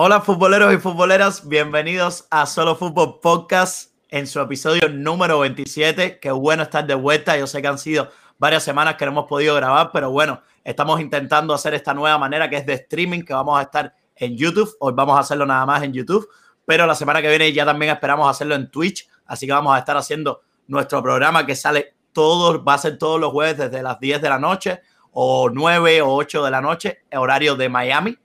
Hola futboleros y futboleras, bienvenidos a Solo Fútbol Podcast en su episodio número 27. Qué bueno estar de vuelta. Yo sé que han sido varias semanas que no hemos podido grabar, pero bueno, estamos intentando hacer esta nueva manera que es de streaming, que vamos a estar en YouTube. Hoy vamos a hacerlo nada más en YouTube, pero la semana que viene ya también esperamos hacerlo en Twitch. Así que vamos a estar haciendo nuestro programa que sale todos, va a ser todos los jueves desde las 10 de la noche o 9 o 8 de la noche, horario de Miami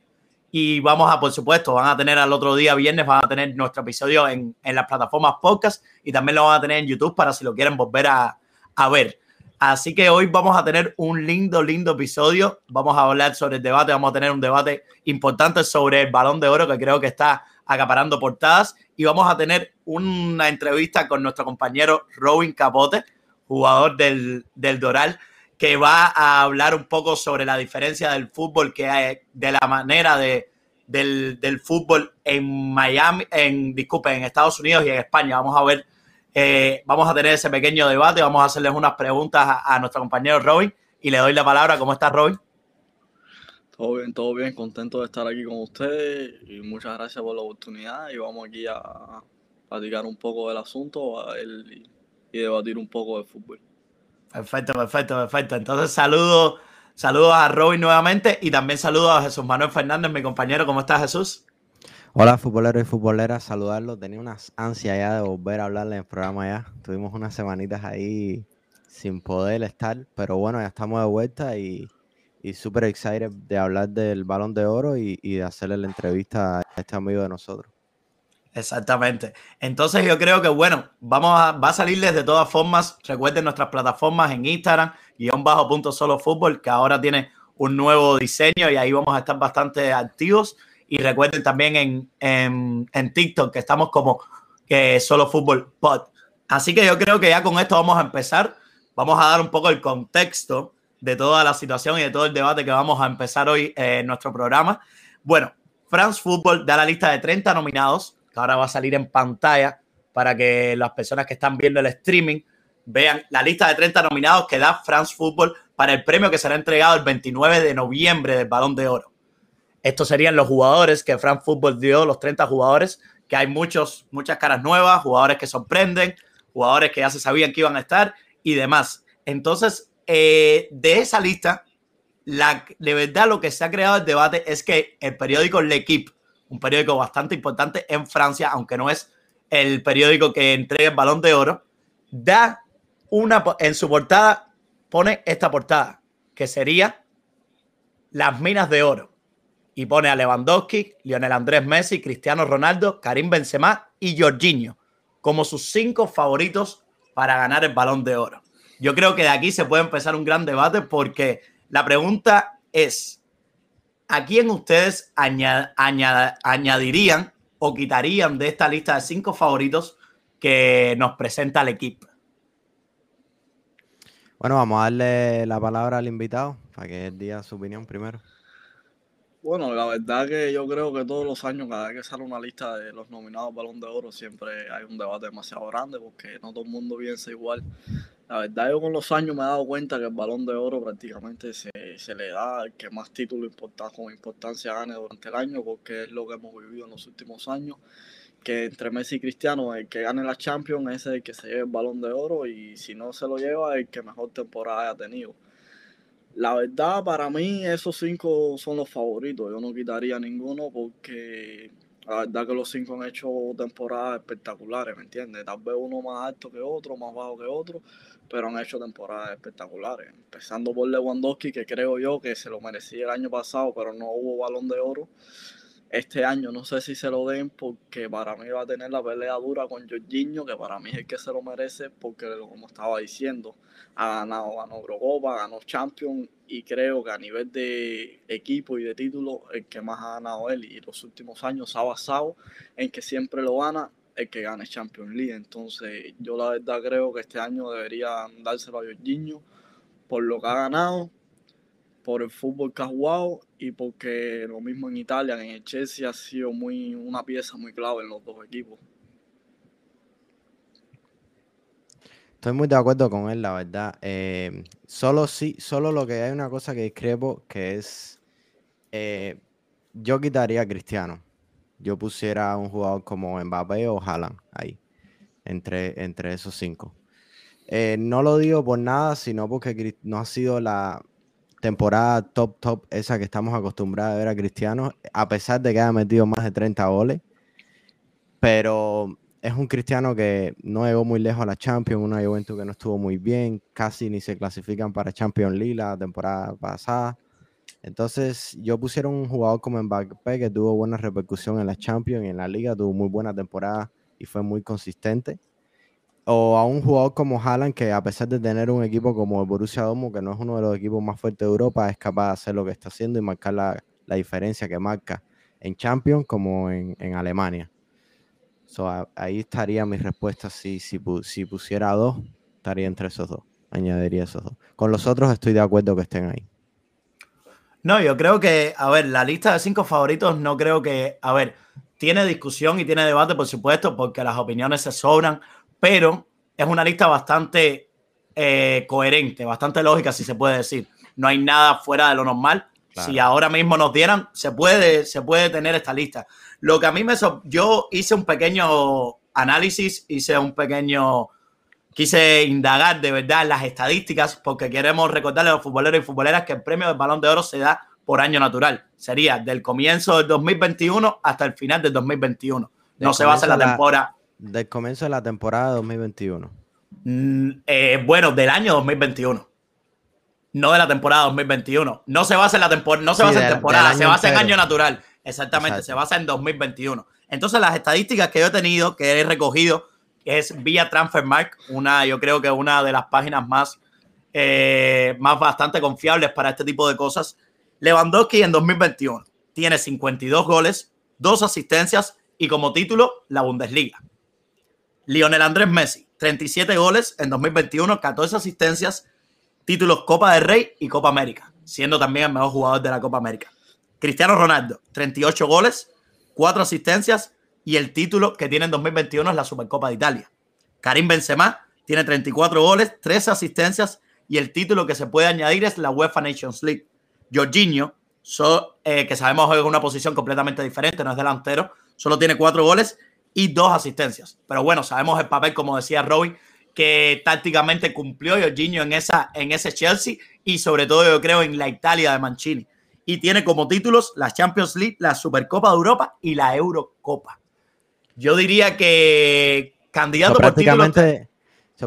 y vamos a, por supuesto, van a tener al otro día, viernes, van a tener nuestro episodio en, en las plataformas podcast y también lo van a tener en YouTube para si lo quieren volver a, a ver. Así que hoy vamos a tener un lindo, lindo episodio. Vamos a hablar sobre el debate, vamos a tener un debate importante sobre el balón de oro que creo que está acaparando portadas y vamos a tener una entrevista con nuestro compañero Robin Capote, jugador del, del Doral, que va a hablar un poco sobre la diferencia del fútbol, que hay, de la manera de, del, fútbol en Miami, en, disculpe, en Estados Unidos y en España. Vamos a ver, eh, vamos a tener ese pequeño debate, vamos a hacerles unas preguntas a, nuestro compañero Robin y le doy la palabra. ¿Cómo estás, Robin? Todo bien, todo bien, contento de estar aquí con ustedes y muchas gracias por la oportunidad y vamos aquí a platicar un poco del asunto y, y debatir un poco de fútbol. Perfecto, perfecto, perfecto. Entonces saludo, saludos a Robin nuevamente y también saludos a Jesús Manuel Fernández, mi compañero. ¿Cómo estás, Jesús? Hola, futboleros y futboleras, saludarlos. Tenía unas ansias ya de volver a hablarle en el programa ya. Tuvimos unas semanitas ahí sin poder estar, pero bueno, ya estamos de vuelta y, y súper excited de hablar del balón de oro y, y de hacerle la entrevista a este amigo de nosotros. Exactamente. Entonces yo creo que, bueno, vamos a, va a salirles de todas formas. Recuerden nuestras plataformas en Instagram, guion bajo punto solo fútbol, que ahora tiene un nuevo diseño y ahí vamos a estar bastante activos. Y recuerden también en, en, en TikTok que estamos como que solo fútbol pod. Así que yo creo que ya con esto vamos a empezar. Vamos a dar un poco el contexto de toda la situación y de todo el debate que vamos a empezar hoy en nuestro programa. Bueno, France Football da la lista de 30 nominados que ahora va a salir en pantalla para que las personas que están viendo el streaming vean la lista de 30 nominados que da France Football para el premio que será entregado el 29 de noviembre del Balón de Oro. Estos serían los jugadores que France Football dio, los 30 jugadores, que hay muchos, muchas caras nuevas, jugadores que sorprenden, jugadores que ya se sabían que iban a estar y demás. Entonces, eh, de esa lista, la, de verdad lo que se ha creado el debate es que el periódico L'Equipe, un periódico bastante importante en Francia, aunque no es el periódico que entrega el balón de oro, da una, en su portada, pone esta portada, que sería las minas de oro. Y pone a Lewandowski, Lionel Andrés Messi, Cristiano Ronaldo, Karim Benzema y Jorginho como sus cinco favoritos para ganar el balón de oro. Yo creo que de aquí se puede empezar un gran debate porque la pregunta es, ¿a quién ustedes añad, añad, añadirían o quitarían de esta lista de cinco favoritos que nos presenta el equipo? Bueno, vamos a darle la palabra al invitado para que él diga su opinión primero. Bueno, la verdad que yo creo que todos los años, cada vez que sale una lista de los nominados Balón de Oro, siempre hay un debate demasiado grande porque no todo el mundo piensa igual. La verdad, yo con los años me he dado cuenta que el balón de oro prácticamente se, se le da al que más título importante, con importancia gane durante el año, porque es lo que hemos vivido en los últimos años. Que entre Messi y Cristiano, el que gane la Champions es el que se lleve el balón de oro, y si no se lo lleva, el que mejor temporada haya tenido. La verdad, para mí, esos cinco son los favoritos. Yo no quitaría ninguno porque la verdad que los cinco han hecho temporadas espectaculares, ¿me entiendes? Tal vez uno más alto que otro, más bajo que otro, pero han hecho temporadas espectaculares. Empezando por Lewandowski, que creo yo que se lo merecía el año pasado, pero no hubo balón de oro. Este año no sé si se lo den porque para mí va a tener la pelea dura con Jorginho, que para mí es el que se lo merece porque, como estaba diciendo, ha ganado, ganó Eurocopa, ganó Champions y creo que a nivel de equipo y de título, el que más ha ganado él y los últimos años ha basado en que siempre lo gana el que gane Champions League. Entonces, yo la verdad creo que este año debería dárselo a Jorginho por lo que ha ganado, por el fútbol que ha jugado y porque lo mismo en Italia, en el Chelsea, ha sido muy, una pieza muy clave en los dos equipos. Estoy muy de acuerdo con él, la verdad. Eh, solo sí, solo lo que hay una cosa que discrepo, que es eh, yo quitaría a Cristiano. Yo pusiera un jugador como Mbappé o Haaland ahí, entre, entre esos cinco. Eh, no lo digo por nada, sino porque no ha sido la temporada top, top, esa que estamos acostumbrados a ver a Cristiano, a pesar de que haya metido más de 30 goles. Pero es un Cristiano que no llegó muy lejos a la Champions, una Juventus que no estuvo muy bien, casi ni se clasifican para Champions League la temporada pasada. Entonces, yo pusiera un jugador como Mbappé que tuvo buena repercusión en la Champions y en la Liga, tuvo muy buena temporada y fue muy consistente. O a un jugador como Haaland que a pesar de tener un equipo como el Borussia Dortmund que no es uno de los equipos más fuertes de Europa es capaz de hacer lo que está haciendo y marcar la, diferencia que marca en Champions como en, Alemania. Ahí estaría mi respuesta si, si, si pusiera dos estaría entre esos dos añadiría esos dos. Con los otros estoy de acuerdo que estén ahí no, yo creo que, a ver, la lista de cinco favoritos no creo que, a ver, tiene discusión y tiene debate, por supuesto, porque las opiniones se sobran, pero es una lista bastante eh, coherente, bastante lógica, si se puede decir. No hay nada fuera de lo normal. Si ahora mismo nos dieran, se puede, se puede tener esta lista. Lo que a mí me... yo hice un pequeño análisis, hice un pequeño... Quise indagar de verdad las estadísticas porque queremos recordarle a los futboleros y futboleras que el premio del Balón de Oro se da por año natural. Sería del comienzo del 2021 hasta el final del 2021. No se basa en la temporada. Del comienzo de la temporada 2021. Mm, eh, bueno, del año 2021. No de la temporada 2021. No se basa en la temporada, no se basa en temporada, se basa en año natural. Exactamente, se basa en 2021. Entonces, las estadísticas que yo he tenido, que he recogido, es vía Transfermark, una, yo creo que una de las páginas más, eh, más bastante confiables para este tipo de cosas. Lewandowski en 2021 tiene 52 goles, dos asistencias y como título la Bundesliga. Lionel Andrés Messi, 37 goles en 2021, 14 asistencias, títulos Copa del Rey y Copa América, siendo también el mejor jugador de la Copa América. Cristiano Ronaldo, 38 goles, 4 asistencias y el título que tiene en 2021 es la Supercopa de Italia. Karim Benzema tiene 34 goles, 13 asistencias y el título que se puede añadir es la UEFA Nations League. Jorginho, eh, que sabemos es una posición completamente diferente, no es delantero, solo tiene 4 goles y dos asistencias. Pero bueno, sabemos el papel, como decía Robbie, que tácticamente cumplió Jorginho en, esa, en ese Chelsea y sobre todo yo creo en la Italia de Mancini. Y tiene como títulos la Champions League, la Supercopa de Europa y la Eurocopa. Yo diría que candidato prácticamente,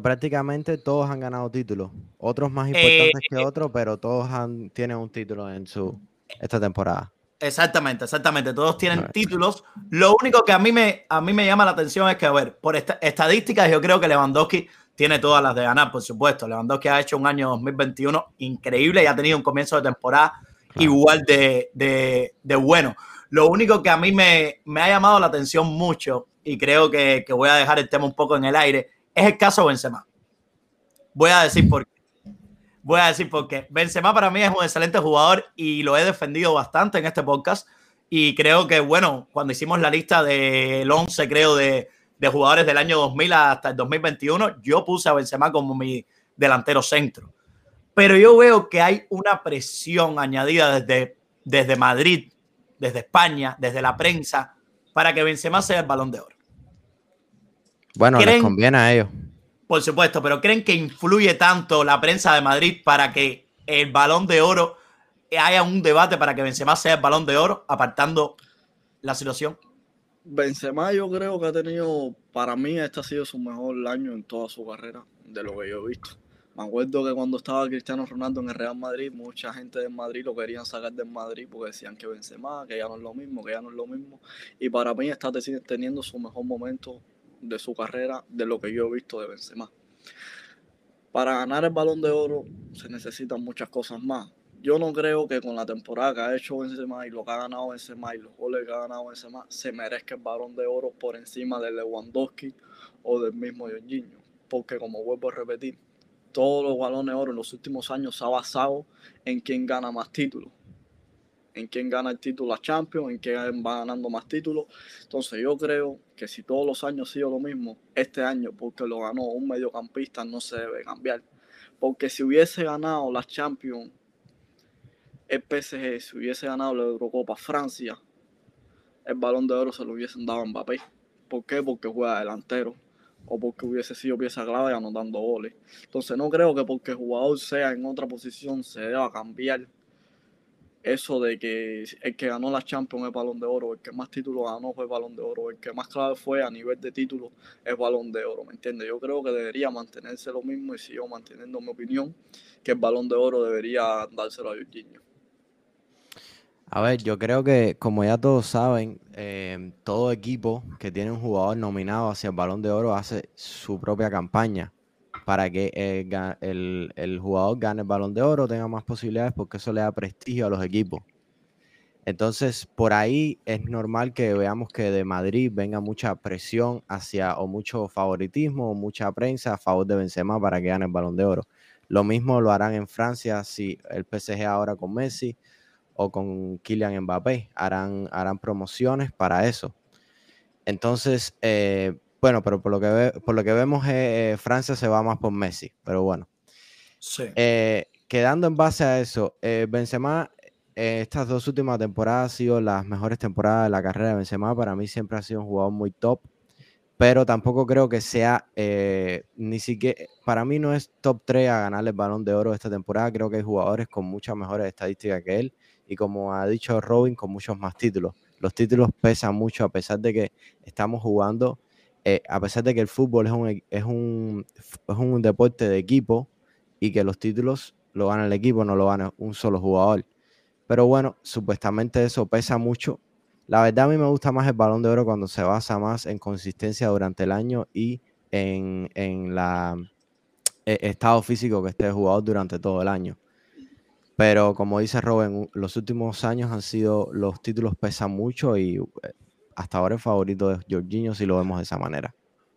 prácticamente todos han ganado títulos. Otros más importantes que eh, otros, pero todos han, tienen un título en su esta temporada. Exactamente, exactamente. Todos tienen títulos. Lo único que a mí me, a mí me llama la atención es que, a ver, por estadísticas, yo creo que Lewandowski tiene todas las de ganar, por supuesto. Lewandowski ha hecho un año 2021 increíble y ha tenido un comienzo de temporada igual de, bueno. Lo único que a mí me, ha llamado la atención mucho, y creo que, voy a dejar el tema un poco en el aire, es el caso Benzema. Voy a decir por qué. Voy a decir porque Benzema para mí es un excelente jugador y lo he defendido bastante en este podcast. Y creo que, bueno, cuando hicimos la lista del 11, creo, de, de jugadores del año 2000 hasta el 2021, yo puse a Benzema como mi delantero centro. Pero yo veo que hay una presión añadida desde, desde Madrid, desde España, desde la prensa, para que Benzema sea el balón de oro. Bueno, les conviene a ellos. Por supuesto, pero ¿creen que influye tanto la prensa de Madrid para que el balón de oro haya un debate para que Benzema sea el balón de oro, apartando la situación? Benzema yo creo que ha tenido, para mí este ha sido su mejor año en toda su carrera, de lo que yo he visto. Me acuerdo que cuando estaba Cristiano Ronaldo en el Real Madrid, mucha gente de Madrid lo querían sacar del Madrid porque decían que Benzema, que ya no es lo mismo, que ya no es lo mismo. Y para mí está teniendo su mejor momento de su carrera de lo que yo he visto de Benzema. Para ganar el balón de oro se necesitan muchas cosas más. Yo no creo que con la temporada que ha hecho Benzema y lo que ha ganado Benzema y los goles que ha ganado Benzema se merezca el balón de oro por encima de Lewandowski o del mismo Jorginho. Porque como vuelvo a repetir, todos los balones de oro en los últimos años se ha basado en quién gana más títulos en quién gana el título a Champions, en quién va ganando más títulos. Entonces yo creo que si todos los años ha sido lo mismo, este año, porque lo ganó un mediocampista, no se debe cambiar. Porque si hubiese ganado la Champions, el PSG, si hubiese ganado la Eurocopa Francia, el balón de oro se lo hubiesen dado a Mbappé. ¿Por qué? Porque juega delantero o porque hubiese sido pieza clave anotando goles. Entonces no creo que porque el jugador sea en otra posición se deba cambiar eso de que el que ganó la Champions es balón de oro, el que más títulos ganó fue balón de oro, el que más clave fue a nivel de títulos es balón de oro, ¿me entiendes? Yo creo que debería mantenerse lo mismo y sigo manteniendo mi opinión que el balón de oro debería dárselo a Jorginho. A ver, yo creo que como ya todos saben, eh, todo equipo que tiene un jugador nominado hacia el balón de oro hace su propia campaña para que el, jugador gane el balón de oro, tenga más posibilidades, porque eso le da prestigio a los equipos. Entonces, por ahí es normal que veamos que de Madrid venga mucha presión hacia o mucho favoritismo o mucha prensa a favor de Benzema para que gane el balón de oro. Lo mismo lo harán en Francia si el PSG ahora con Messi o con Kylian Mbappé harán, harán promociones para eso. Entonces, eh, bueno, pero por lo que, por lo que vemos, eh, Francia se va más por Messi, pero bueno. Sí. Eh, quedando en base a eso, eh, Benzema, estas dos últimas temporadas han sido las mejores temporadas de la carrera de Benzema. Para mí siempre ha sido un jugador muy top, pero tampoco creo que sea, ni siquiera, para mí no es top 3 a ganarle el balón de oro esta temporada. Creo que hay jugadores con muchas mejores estadísticas que él y como ha dicho Robin, con muchos más títulos. Los títulos pesan mucho a pesar de que estamos jugando eh, a pesar de que el fútbol es un, e, es, un, es un deporte de equipo y que los títulos lo gana el equipo, no lo gana un solo jugador. Pero bueno, supuestamente eso pesa mucho. La verdad a mí me gusta más el balón de oro cuando se basa más en consistencia durante el año y en, en la e, estado físico que esté el jugador durante todo el año. Pero como dice Robin, los últimos años han sido, los títulos pesan mucho y eh, hasta ahora el favorito de Jorginho si lo vemos de esa manera.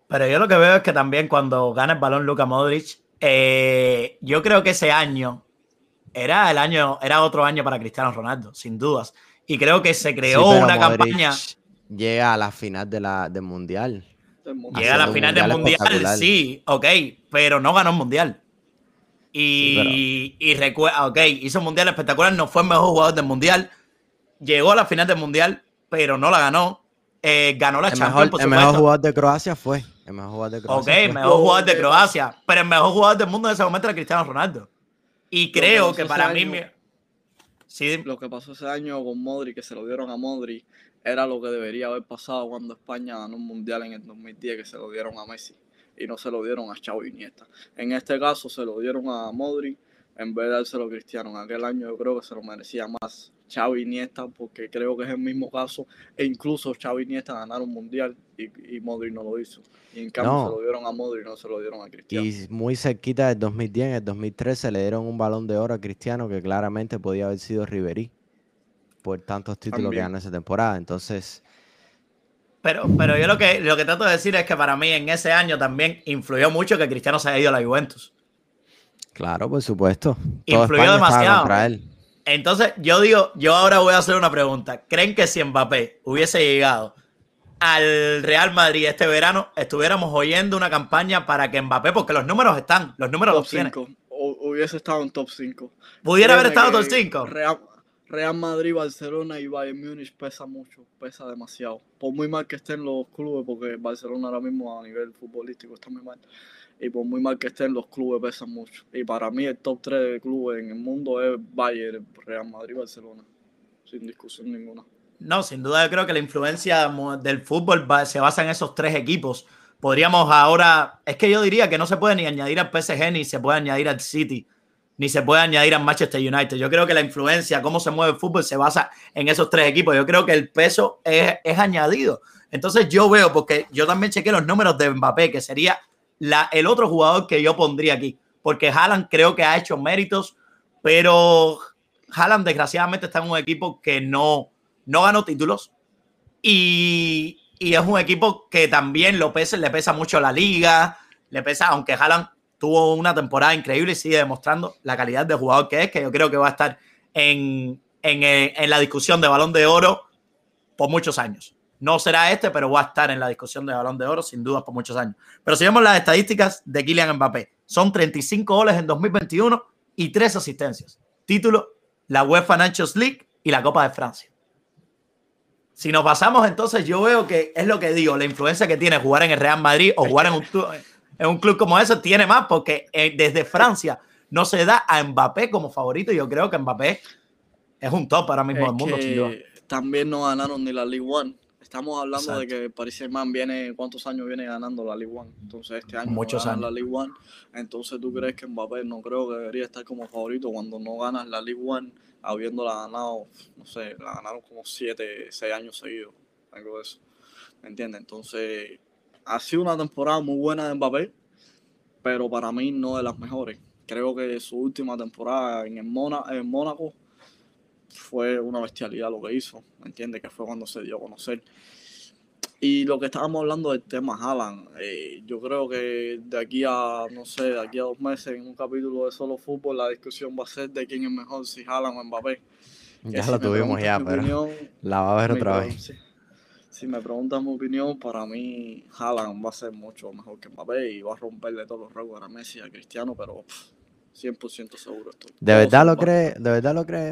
Pero yo lo que veo es que también cuando gana el balón Luka Modric, eh, yo creo que ese año era el año, era otro año para Cristiano Ronaldo, sin dudas. Y creo que se creó una campaña. Llega a la final de la, del mundial. Llega a la final del mundial, sí, ok, pero no ganó el mundial. Y, y recuerda, ok, hizo un mundial espectacular, no fue el mejor jugador del mundial. Llegó a la final del mundial, pero no la ganó. Eh, ganó la el Champions, mejor, El mejor jugador de Croacia fue. El mejor jugador de Croacia. Ok, el mejor jugador de Croacia. Pero el mejor jugador del mundo en ese momento era Cristiano Ronaldo. Y creo que, para mí. sí. Lo que pasó ese año con Modri, que se lo dieron a Modri, era lo que debería haber pasado cuando España ganó un mundial en el 2010, que se lo dieron a Messi y no se lo dieron a Xavi Iniesta. En este caso se lo dieron a Modri en vez de dárselo a Cristiano. En aquel año yo creo que se lo merecía más Xavi Iniesta, porque creo que es el mismo caso, e incluso Xavi Iniesta ganaron mundial y, y Modric no lo hizo. Y en cambio se lo dieron a Modric, no se lo dieron a Cristiano. Y muy cerquita del 2010, en el 2013 le dieron un balón de oro a Cristiano que claramente podía haber sido Riverí por tantos títulos que ganó esa temporada. Entonces... Pero, pero yo lo que, lo que trato de decir es que para mí en ese año también influyó mucho que Cristiano se haya ido a la Juventus. Claro, por supuesto. Influyó demasiado. Entonces, yo digo, yo ahora voy a hacer una pregunta. ¿Creen que si Mbappé hubiese llegado al Real Madrid este verano, estuviéramos oyendo una campaña para que Mbappé, porque los números están, los números los tienen. Hubiese estado en top 5. ¿Pudiera haber estado en top 5? Real, Madrid, Barcelona y Bayern Múnich pesa mucho, pesa demasiado. Por muy mal que estén los clubes, porque Barcelona ahora mismo a nivel futbolístico está muy mal y por muy mal que estén, los clubes pesan mucho. Y para mí el top 3 de clubes en el mundo es Bayern, Real Madrid, Barcelona, sin discusión ninguna. No, sin duda yo creo que la influencia del fútbol se basa en esos tres equipos. Podríamos ahora, es que yo diría que no se puede ni añadir al PSG, ni se puede añadir al City, ni se puede añadir al Manchester United. Yo creo que la influencia, cómo se mueve el fútbol, se basa en esos tres equipos. Yo creo que el peso es, añadido. Entonces yo veo, porque yo también chequé los números de Mbappé, que sería el otro jugador que yo pondría aquí, porque Haaland creo que ha hecho méritos, pero Haaland desgraciadamente está en un equipo que no, no ganó títulos y, y es un equipo que también lo pesa, le pesa mucho la liga, le pesa, aunque Haaland tuvo una temporada increíble y sigue demostrando la calidad de jugador que es, que yo creo que va a estar en, en, en la discusión de balón de oro por muchos años. No será este, pero va a estar en la discusión de balón de oro sin duda por muchos años. Pero si vemos las estadísticas de Kylian Mbappé, son 35 goles en 2021 y 3 asistencias. Título, la UEFA Nations League y la Copa de Francia. si nos basamos, entonces yo veo que es lo que digo, la influencia que tiene jugar en el Real Madrid o jugar en en un club como ese tiene más porque eh, desde Francia no se da a Mbappé como favorito yo creo que Mbappé es un top ahora mismo del mundo. También no ganaron ni la League One. Estamos hablando de que Paris Saint-Germain viene, ¿cuántos años viene ganando la League One? Entonces este año Muchos años. la League One. Entonces tú crees que Mbappé no creo que debería estar como favorito cuando no ganas la League One, habiéndola ganado, no sé, la ganaron como 7, 6 años seguidos, algo de eso. ¿Me entiendes? Entonces ha sido una temporada muy buena de Mbappé, pero para mí no de las mejores. Creo que su última temporada en, el en Mónaco fue una bestialidad lo que hizo, ¿me entiendes? Que fue cuando se dio a conocer. Y lo que estábamos hablando del tema Haaland, eh, yo creo que de aquí a, no sé, de aquí a dos meses en un capítulo de Solo Fútbol la discusión va a ser de quién es mejor, si Haaland o Mbappé. Ya lo tuvimos ya, pero la va a ver otra vez. Si, me preguntas mi opinión, para mí Haaland va a ser mucho mejor que Mbappé y va a romperle todos los récords a Messi y a Cristiano, pero 100% seguro estoy. ¿De verdad lo cree? ¿De verdad lo cree?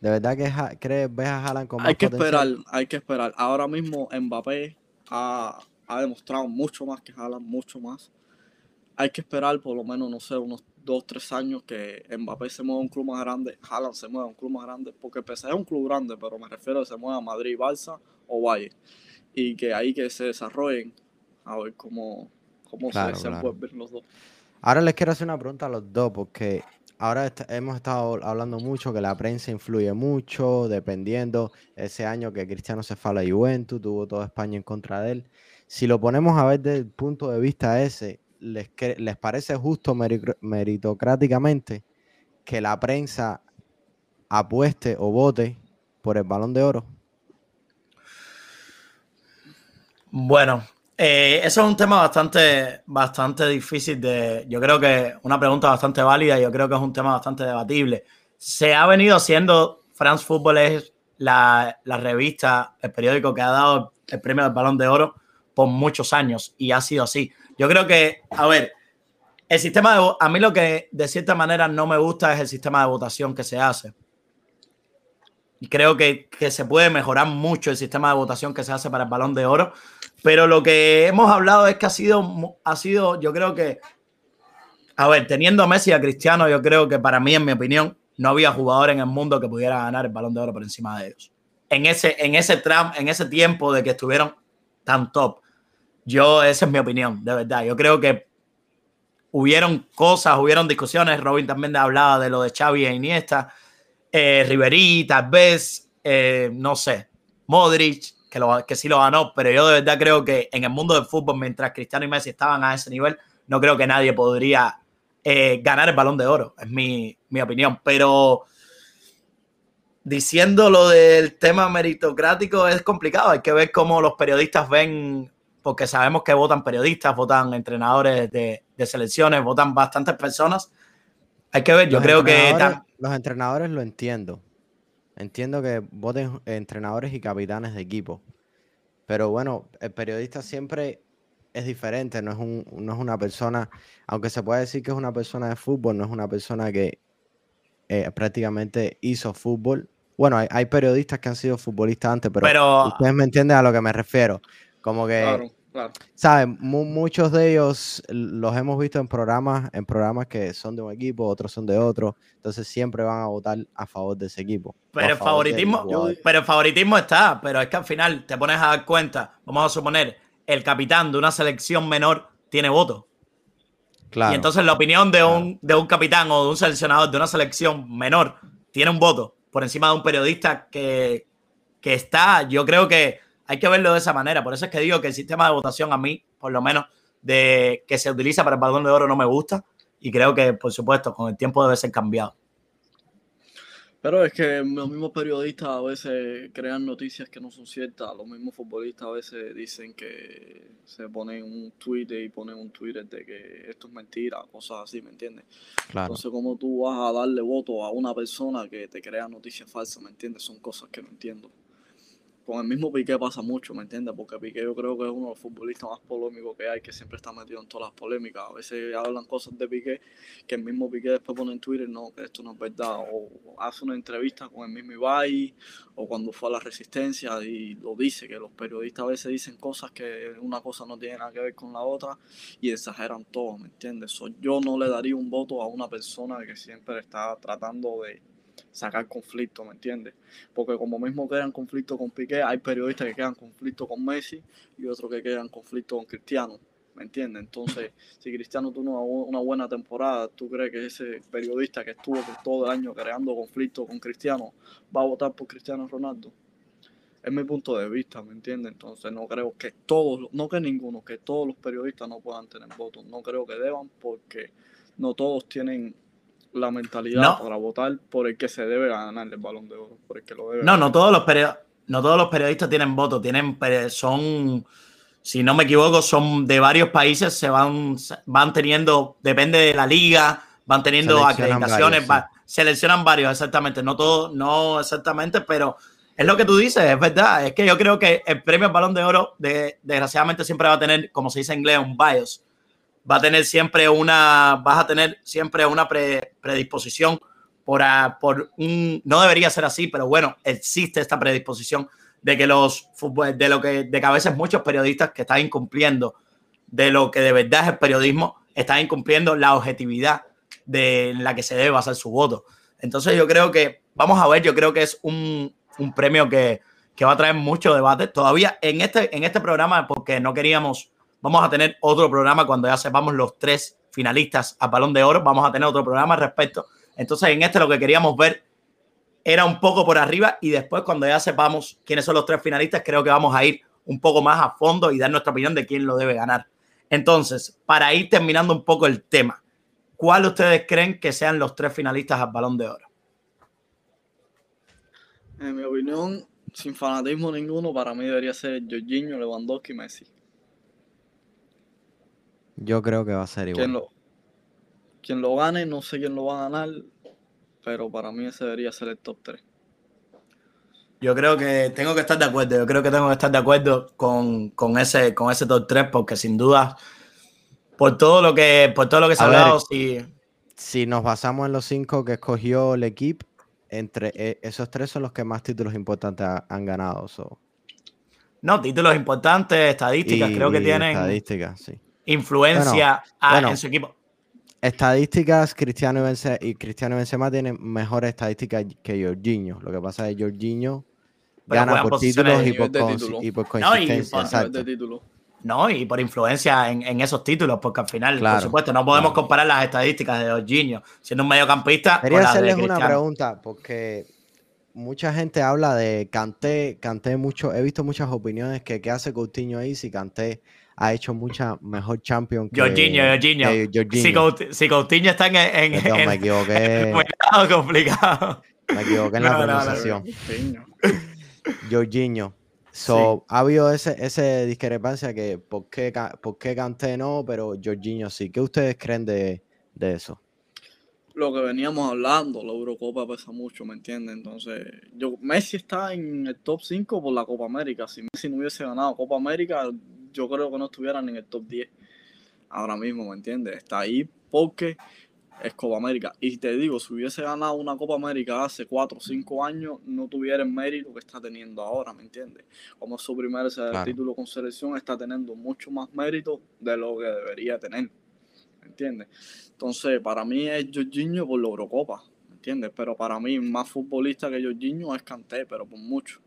¿De verdad que crees, ves a Haaland como Hay que esperar, hay que esperar. Ahora mismo Mbappé ha, demostrado mucho más que Haaland, mucho más. Hay que esperar por lo menos, no sé, unos dos, tres años que Mbappé se mueva a un club más grande, Haaland se mueva a un club más grande, porque PSG es un club grande, pero me refiero a que se mueva a Madrid, Barça o. Y que ahí que se desarrollen, a ver cómo, cómo se, pueden ver los dos. Ahora les quiero hacer una pregunta a los dos, porque ahora hemos estado hablando mucho que la prensa influye mucho, dependiendo ese año que Cristiano se fue a la Juventus, tuvo toda España en contra de él. Si lo ponemos a ver desde el punto de vista ese, ¿les, les parece justo meritocráticamente que la prensa apueste o vote por el balón de oro? Bueno, eh, eso es un tema bastante, bastante difícil de. Yo creo que una pregunta bastante válida. Yo creo que es un tema bastante debatible. Se ha venido haciendo. France Football es la, revista, el periódico que ha dado el premio del Balón de Oro por muchos años y ha sido así. Yo creo que, a ver, el sistema de. A mí lo que de cierta manera no me gusta es el sistema de votación que se hace. Y creo que, que se puede mejorar mucho el sistema de votación que se hace para el Balón de Oro pero lo que hemos hablado es que ha sido, ha sido, yo creo que, a ver, teniendo a Messi y a Cristiano, yo creo que para mí, en mi opinión, no había jugador en el mundo que pudiera ganar el balón de oro por encima de ellos. En ese, en ese tram, en ese tiempo de que estuvieron tan top. Yo, esa es mi opinión, de verdad. Yo creo que hubieron cosas, hubieron discusiones. Robin también hablaba de lo de Xavi e Iniesta, eh, Riverí, tal vez, eh, no sé, Modric que, lo, que sí lo ganó, pero yo de verdad creo que en el mundo del fútbol, mientras Cristiano y Messi estaban a ese nivel, no creo que nadie podría eh, ganar el balón de oro, es mi, opinión. Pero diciendo lo del tema meritocrático es complicado, hay que ver cómo los periodistas ven, porque sabemos que votan periodistas, votan entrenadores de, selecciones, votan bastantes personas. Hay que ver, yo creo que... Los entrenadores lo entiendo, Entiendo que voten entrenadores y capitanes de equipo. Pero bueno, el periodista siempre es diferente, no es, un, no es una persona, aunque se puede decir que es una persona de fútbol, no es una persona que eh, prácticamente hizo fútbol. Bueno, hay, periodistas que han sido futbolistas antes, pero, ustedes me entienden a lo que me refiero. Como que Saben, muchos de ellos los hemos visto en programas, en programas que son de un equipo, otros son de otro, entonces siempre van a votar a favor de ese equipo. Pero el favoritismo, pero el favoritismo está, pero es que al final te pones a dar cuenta, vamos a suponer, el capitán de una selección menor tiene voto. Claro. Y entonces la opinión de un, de un capitán o de un seleccionador de una selección menor tiene un voto por encima de un periodista que, que está, yo creo que hay que verlo de esa manera. Por eso es que digo que el sistema de votación a mí, por lo menos, de que se utiliza para el balón de oro no me gusta. Y creo que, por supuesto, con el tiempo debe ser cambiado. Pero es que los mismos periodistas a veces crean noticias que no son ciertas. Los mismos futbolistas a veces dicen que se ponen un Twitter y ponen un Twitter de que esto es mentira, cosas así, ¿me entiendes? Entonces, ¿cómo tú vas a darle voto a una persona que te crea noticias falsas, ¿me entiendes? Son cosas que no entiendo. Con el mismo Piqué pasa mucho, ¿me entiendes? Porque Piqué yo creo que es uno de los futbolistas más polémicos que hay, que siempre está metido en todas las polémicas. A veces hablan cosas de Piqué que el mismo Piqué después pone en Twitter, no, que esto no es verdad. O hace una entrevista con el mismo Ibai, o cuando fue a la Resistencia y lo dice, que los periodistas a veces dicen cosas que una cosa no tiene nada que ver con la otra y exageran todo, ¿me entiendes? yo no le daría un voto a una persona que siempre está tratando de sacar conflicto, ¿me entiendes? Porque como mismo quedan conflicto con Piqué, hay periodistas que quedan conflicto con Messi y otros que quedan conflicto con Cristiano, ¿me entiendes? Entonces, si Cristiano tuvo una, buena temporada, ¿tú crees que ese periodista que estuvo todo el año creando conflicto con Cristiano va a votar por Cristiano Ronaldo? Es mi punto de vista, ¿me entiendes? Entonces no creo que todos, no que ninguno, que todos los periodistas no puedan tener votos. No creo que deban porque no todos tienen la mentalidad para votar por el que se debe ganar el balón de oro, por el que lo debe No, no todos los no todos los periodistas tienen voto, tienen son si no me equivoco, son de varios países, se van, van teniendo, depende de la liga, van teniendo acreditaciones, seleccionan varios, exactamente, no todos, no exactamente, pero es lo que tú dices, es verdad, es que yo creo que el premio al balón de oro, de, desgraciadamente, siempre va a tener, como se dice en inglés, un bias, va a tener siempre una, vas a tener siempre una predisposición por, por un, no debería ser así, pero bueno, existe esta predisposición de que los de lo que, de que a veces muchos periodistas que están incumpliendo de lo que de verdad es el periodismo, están incumpliendo la objetividad de la que se debe basar su voto. Entonces yo creo que, vamos a ver, yo creo que es un, un premio que, que, va a traer mucho debate. Todavía en este, en este programa, porque no queríamos Vamos a tener otro programa cuando ya sepamos los tres finalistas a Balón de Oro. Vamos a tener otro programa al respecto. Entonces, en este lo que queríamos ver era un poco por arriba y después cuando ya sepamos quiénes son los tres finalistas, creo que vamos a ir un poco más a fondo y dar nuestra opinión de quién lo debe ganar. Entonces, para ir terminando un poco el tema, ¿cuál ustedes creen que sean los tres finalistas al Balón de Oro? En mi opinión, sin fanatismo ninguno, para mí debería ser Jorginho, Lewandowski y Messi. Yo creo que va a ser igual. Quien lo, quien lo gane, no sé quién lo va a ganar, pero para mí ese debería ser el top 3. Yo creo que tengo que estar de acuerdo. Yo creo que tengo que estar de acuerdo con, ese, con ese top 3, porque sin duda, por todo lo que, por todo lo que se ha hablado, si... si nos basamos en los cinco que escogió el equipo, entre e, esos tres son los que más títulos importantes han ganado. No, títulos importantes, estadísticas, creo que tienen. Estadísticas, sí influencia en su equipo. Estadísticas, Cristiano y, Benzema, y Cristiano Benzema tienen mejores estadísticas que Jorginho. Lo que pasa es que Jorginho gana por títulos y por, y por, consistencia. No, y por influencia en, esos títulos, porque al final, por supuesto, no podemos comparar las estadísticas de Jorginho siendo un mediocampista. Quería hacerles una pregunta, porque mucha gente habla de Canté, Canté mucho, he visto muchas opiniones que qué hace Coutinho ahí si Canté ha hecho mucha mejor champion que Jorginho, Jorginho. Si, Coutinho está en... en, en me equivoqué. complicado. Me equivoqué en la pronunciación. Jorginho. So, ha habido ese, ese discrepancia que por qué, por qué Kanté no, pero Jorginho sí. ¿Qué ustedes creen de, de eso? lo que veníamos hablando, la Eurocopa pesa mucho, ¿me entiendes? Entonces, yo, Messi está en el top 5 por la Copa América. Si Messi no hubiese ganado Copa América, yo creo que no estuvieran en el top 10 ahora mismo, ¿me entiendes? Está ahí porque es Copa América. Y te digo, si hubiese ganado una Copa América hace 4 o 5 años, no tuviera el mérito que está teniendo ahora, ¿me entiendes? Como su primer título con selección, está teniendo mucho más mérito de lo que debería tener, ¿me entiendes? Entonces, para mí es Jorginho por la Eurocopa, ¿me entiendes? Pero para mí, más futbolista que Jorginho es Kanté, pero por mucho.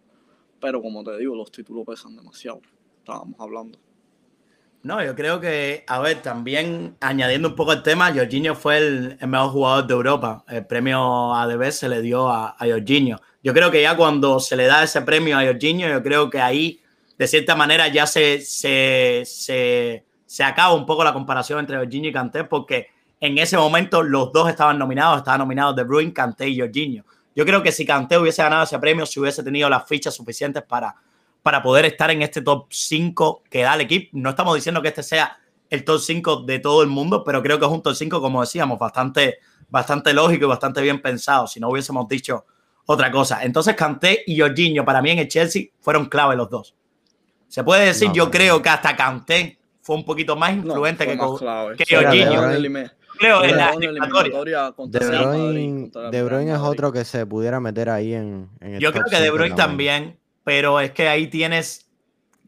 Pero como te digo, los títulos pesan demasiado estábamos hablando. No, yo creo que, a ver, también añadiendo un poco el tema, Jorginho fue el, mejor jugador de Europa. El premio ADB se le dio a, a Jorginho. Yo creo que ya cuando se le da ese premio a Jorginho, yo creo que ahí, de cierta manera, ya se, se, se, se acaba un poco la comparación entre Jorginho y Kanté, porque en ese momento los dos estaban nominados, estaban nominados De Bruyne, Kanté y Jorginho. Yo creo que si Kanté hubiese ganado ese premio, si hubiese tenido las fichas suficientes para para poder estar en este top 5 que da el equipo. No estamos diciendo que este sea el top 5 de todo el mundo, pero creo que es un top 5, como decíamos, bastante, bastante lógico y bastante bien pensado. Si no hubiésemos dicho otra cosa. Entonces Kanté y Jorginho para mí en el Chelsea fueron clave los dos. Se puede decir, yo creo que hasta Kanté fue un poquito más influente que, que Jorginho. Creo en la De Bruyne, es otro que se pudiera meter ahí en, en Yo creo que De Bruyne también, pero es que ahí tienes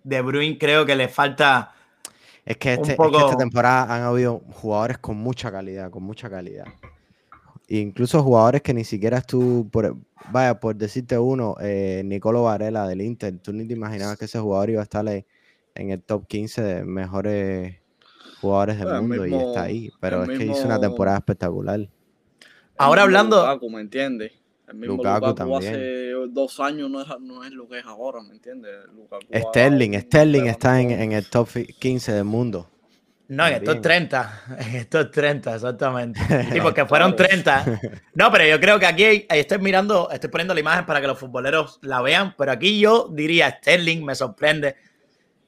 De Bruyne creo que le falta es que, este, esta temporada han habido jugadores con mucha calidad, con mucha calidad. Incluso jugadores que ni siquiera tú, por, vaya, por decirte uno, eh, Nicolo Varela del Inter, tú ni te imaginabas que ese jugador iba a estar en el top 15 de mejores jugadores del mundo y está ahí. Pero es que hizo una temporada espectacular. Ahora hablando. ¿me entiendes? El mismo Lukaku, hace dos años no es, no es, lo que es ahora, ¿me entiendes? Sterling, Sterling está en, en, el top 15 del mundo. No, en estos 30, en estos 30, exactamente. Sí, porque fueron 30. No, pero yo creo que aquí ahí estoy mirando, estoy poniendo la imagen para que los futboleros la vean, pero aquí yo diría Sterling me sorprende,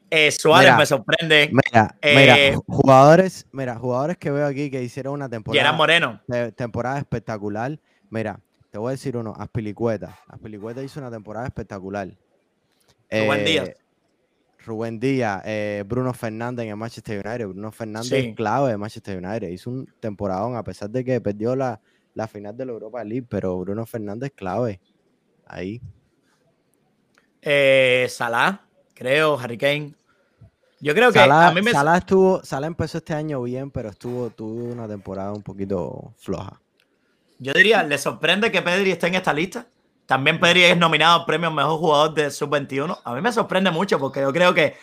eh, Suárez me sorprende. Mira, mira, eh, jugadores, mira, jugadores que veo aquí que hicieron una temporada, Moreno. temporada espectacular. Mira, te voy a decir uno, Aspilicueta. Aspilicueta hizo una temporada espectacular. Rubén Díaz. Eh, Rubén Díaz, eh, Bruno Fernández en el Manchester United. Bruno Fernández es clave de Manchester United. Hizo un temporadón, a pesar de que perdió la, final de la Europa League, pero Bruno Fernández clave. Ahí. Eh, Salah, creo, Harry Kane. Yo creo que Salah, a mí me... Salah estuvo, Salah empezó este año bien, pero estuvo, tuvo una temporada un poquito floja. Yo diría, ¿le sorprende que Pedri esté en esta lista? También Pedri es nominado al premio Mejor Jugador de Sub-21. A mí me sorprende mucho porque yo creo que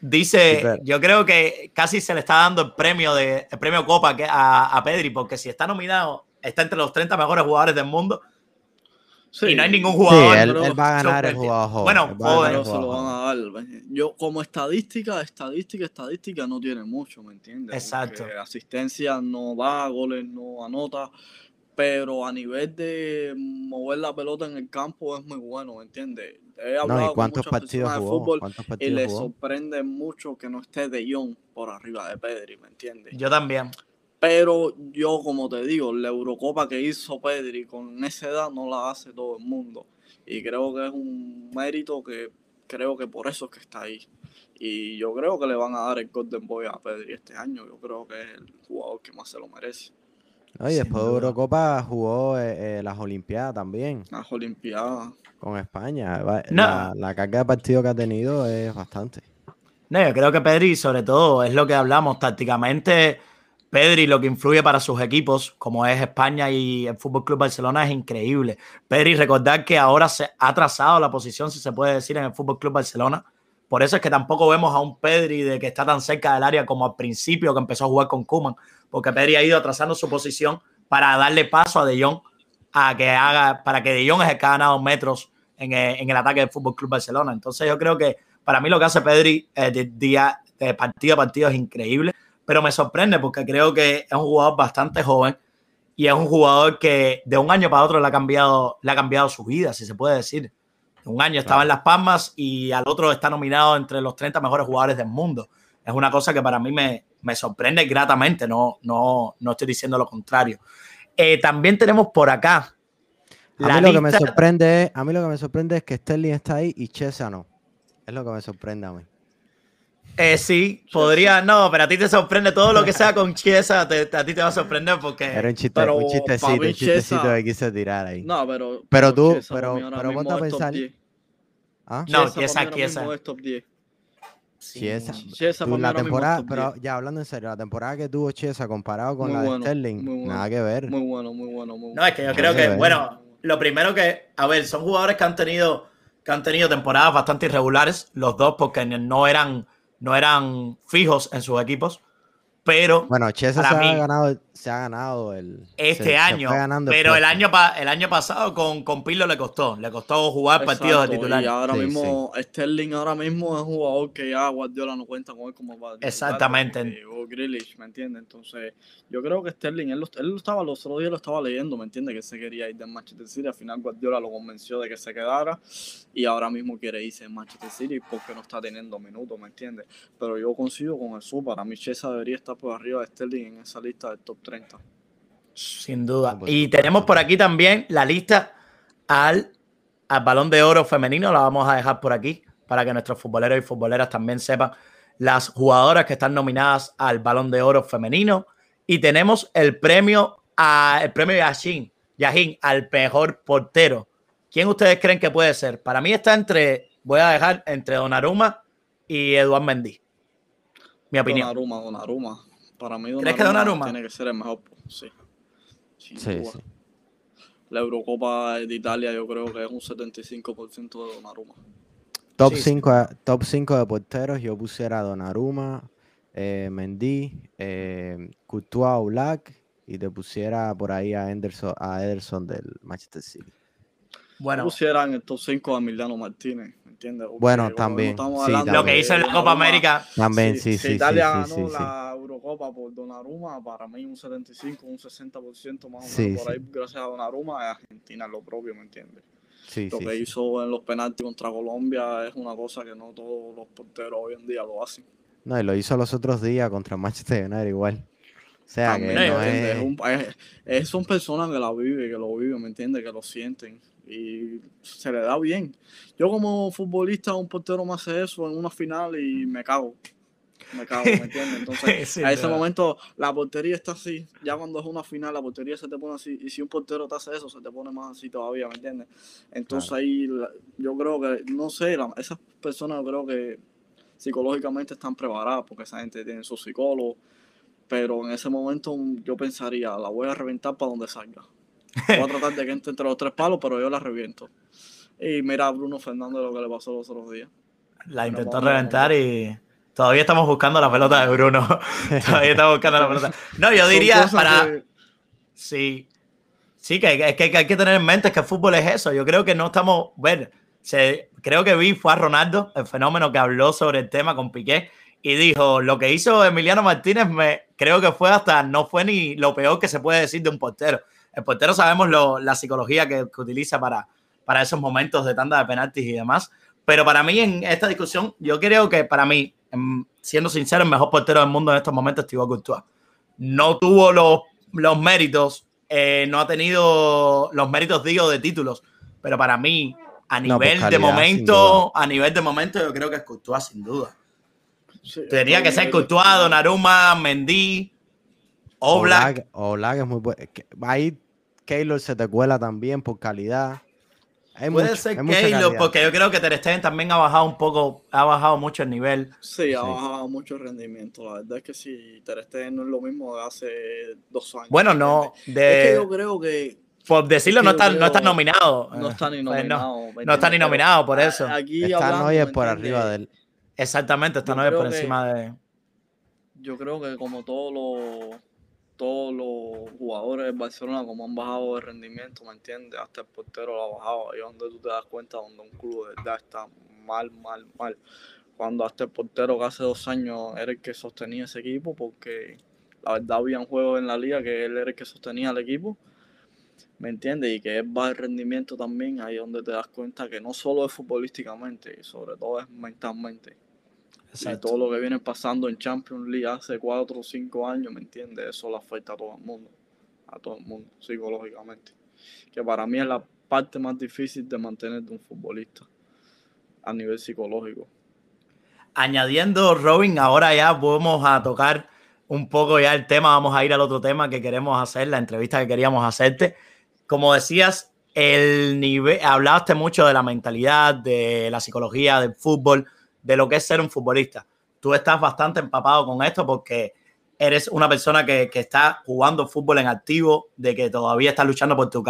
dice, yo creo que casi se le está dando el premio de el premio Copa a, a Pedri porque si está nominado, está entre los 30 mejores jugadores del mundo. Y no hay ningún jugador. Sí, él, va a ganar el jugador Bueno, joven. se lo van a dar. Yo, como estadística, estadística, estadística no tiene mucho, ¿me entiendes? Exacto. asistencia no da, goles no anota pero a nivel de mover la pelota en el campo es muy bueno, ¿me entiendes? He hablado con muchas partidos de fútbol y le sorprende mucho que no esté De Jong por arriba de Pedri, ¿me entiendes? Yo también. Pero yo, como te digo, la Eurocopa que hizo Pedri con esa edad no la hace todo el mundo. Y creo que es un mérito que creo que por eso es que está ahí. Y yo creo que le van a dar el Golden Boy a Pedri este año. Yo creo que es el jugador que más se lo merece. Y después de Eurocopa jugó eh, eh, las Olimpiadas también. Las Olimpiadas. Con España. La, la, carga de partido que ha tenido es bastante. No, yo creo que Pedri, sobre todo, es lo que hablamos tácticamente. Pedri, lo que influye para sus equipos, como es España y el Fútbol Club Barcelona, es increíble. Pedri, recordar que ahora se ha trazado la posición, si se puede decir, en el Fútbol Club Barcelona. Por eso es que tampoco vemos a un Pedri de que está tan cerca del área como al principio que empezó a jugar con Kuman porque Pedri ha ido atrasando su posición para darle paso a De Jong a que haga, para que De Jong es el que metros en el, ataque del Fútbol Club Barcelona. Entonces yo creo que para mí lo que hace Pedri eh, día, de partido a partido es increíble, pero me sorprende porque creo que es un jugador bastante joven y es un jugador que de un año para otro le ha cambiado, le ha cambiado su vida, si se puede decir. Un año estaba en Las Palmas y al otro está nominado entre los 30 mejores jugadores del mundo. Es una cosa que para mí me, me sorprende gratamente, no, no, no estoy diciendo lo contrario. Eh, también tenemos por acá. A mí, lo que me sorprende es, a mí lo que me sorprende es que Sterling está ahí y Chesa no. Es lo que me sorprende a mí. Eh, sí, podría, no, pero a ti te sorprende todo lo que sea con Chiesa, a ti te va a sorprender porque. Era un, chiste, un chistecito, un chistecito que quise tirar ahí. No, pero. Pero tú, pero, pero ponte a pensar. ¿Ah? No, Chiesa, Chiesa. Chiesa, la temporada, pero ya hablando en serio, la temporada que tuvo Chiesa comparado con la de Sterling, nada que ver. Muy bueno, muy bueno, muy bueno. No, es que yo creo que, bueno, lo primero que, a ver, son jugadores que han tenido, que han tenido temporadas bastante irregulares, los dos, porque no eran, no eran fijos en sus equipos. Pero. Bueno, Chiesa se, ha ganado, se ha ganado el. Este año. pero el año, el año pasado con, con Pirlo le costó. Le costó jugar partidos de titular. Y ahora mismo, Sterling ahora mismo es un jugador que ya Guardiola no cuenta con él como Exactamente. O Grealish, ¿me entiendes? Entonces, yo creo que Sterling, él lo, él lo estaba, los otros días lo estaba leyendo, ¿me entiendes? Que se quería ir de Manchester City. Al final Guardiola lo convenció de que se quedara. Y ahora mismo quiere irse en Manchester City porque no está teniendo minutos, ¿me entiendes? Pero yo coincido con eso. Para mí, Chiesa debería estar por arriba de Sterling en esa lista del top 30. Sin duda. Y tenemos por aquí también la lista al, al balón de oro femenino. La vamos a dejar por aquí para que nuestros futboleros y futboleras también sepan las jugadoras que están nominadas al balón de oro femenino. Y tenemos el premio a, el premio Yashin, Yajin al mejor portero. ¿Quién ustedes creen que puede ser? Para mí está entre, voy a dejar entre Donnarumma y Eduard Mendy. Mi opinión. Donnarumma, Donnarumma. Para mí ¿Crees que Donnarumma? tiene que ser el mejor. Sí. Sí, sí. La Eurocopa de Italia yo creo que es un 75% de Donnarumma. Top Sí, 5 top cinco de porteros, yo pusiera a Donnarumma, eh, Mendy, eh, Courtois o Black y te pusiera por ahí a Ederson, a Ederson del Manchester City. Bueno, pusieran el top 5 a Emiliano Martínez, ¿me entiendes? Porque Bueno, también, sí, lo que hizo en la Copa América. También, si- sí, si sí, Italia sí, sí, ganó sí, sí. la Eurocopa por Donnarumma, para mí un 75, un 60% más o menos Sí, por sí. ahí, gracias a Donnarumma, es Argentina lo propio, ¿me entiendes? Sí, Lo sí, que sí. hizo en los penaltis contra Colombia es una cosa que no todos los porteros hoy en día lo hacen. No, y lo hizo los otros días contra Manchester United igual. O sea, que También, no ¿me entiendes? es... Es un- es- es- son personas que la viven, que lo viven, ¿me entiendes? Que lo sienten y se le da bien. Yo como futbolista, un portero me hace eso en una final y me cago. Me cago, ¿me entiendes? Entonces, Sí, a ese verdad. momento la portería está así. Ya cuando es una final, la portería se te pone así. Y si un portero te hace eso, se te pone más así todavía, ¿me entiendes? Entonces Claro. ahí yo creo que, no sé, la- esas personas yo creo que psicológicamente están preparadas porque esa gente tiene su psicólogo. Pero en ese momento yo pensaría, la voy a reventar para donde salga. Voy a tratar de que entre entre los tres palos, pero yo la reviento. Y mira a Bruno Fernández lo que le pasó los otros días. La Pero intentó reventar y todavía estamos buscando la pelota de Bruno. todavía estamos buscando la pelota. No, yo diría para. que- Sí. Sí, que, que, que hay que tener en mente que el fútbol es eso. Yo creo que no estamos. Ver, se, creo que vi fue a Ronaldo, el fenómeno que habló sobre el tema con Piqué, y dijo: Lo que hizo Emiliano Martínez, me creo que fue hasta. No fue ni lo peor que se puede decir de un portero. El portero sabemos lo- la psicología que, que utiliza para, para esos momentos de tanda de penaltis y demás. Pero para mí, en esta discusión, yo creo que para mí, siendo sincero, el mejor portero del mundo en estos momentos es Thibaut Courtois. No tuvo los, los méritos, eh, no ha tenido los méritos, digo, de títulos, pero para mí, a No, nivel de calidad, sin momento, a nivel de momento, yo creo que es Courtois, sin duda. sí, Tendría que ser Courtois, Donnarumma, Mendy, Oblak. Oblak es muy bueno. Ahí Keylor se te cuela también por calidad. Hay Puede mucho- ser Keylor, porque yo creo que Ter Stegen también ha bajado un poco, ha bajado mucho el nivel. Sí, ha Sí. bajado mucho el rendimiento. La verdad es que sí, Ter Stegen no es lo mismo de hace dos años. Bueno, ¿me no, entiendes? Es que de, yo creo que por decirlo, no está, no está nominado. no está ni Eh, no, nominado. ¿me no está entiendes? ni nominado por eso. Aquí Está ¿me por arriba de él. Exactamente, está nueve por creo que- encima de. Yo creo que como todos los todos los jugadores del Barcelona como han bajado de rendimiento, ¿me entiendes? Hasta el portero lo ha bajado. Ahí es donde tú te das cuenta donde un club de verdad está mal, mal, mal. Cuando hasta el portero que hace dos años era el que sostenía ese equipo, porque la verdad había un juego en la liga que él era el que sostenía al equipo, ¿me entiendes? Y que es bajo el rendimiento también, ahí donde te das cuenta que no solo es futbolísticamente, sobre todo es mentalmente. Y todo lo que viene pasando en Champions League hace cuatro o cinco años, ¿me entiendes? Eso le afecta a todo el mundo, a todo el mundo, psicológicamente. Que para mí es la parte más difícil de mantener de un futbolista a nivel psicológico. Añadiendo, Robin, ahora ya vamos a tocar un poco ya el tema, vamos a ir al otro tema que queremos hacer, la entrevista que queríamos hacerte. Como decías, el nivel, hablaste mucho de la mentalidad, de la psicología del fútbol, de lo que es ser un futbolista. Tú estás bastante empapado con esto porque eres una persona que, que está jugando fútbol en activo, de que todavía estás luchando por tu,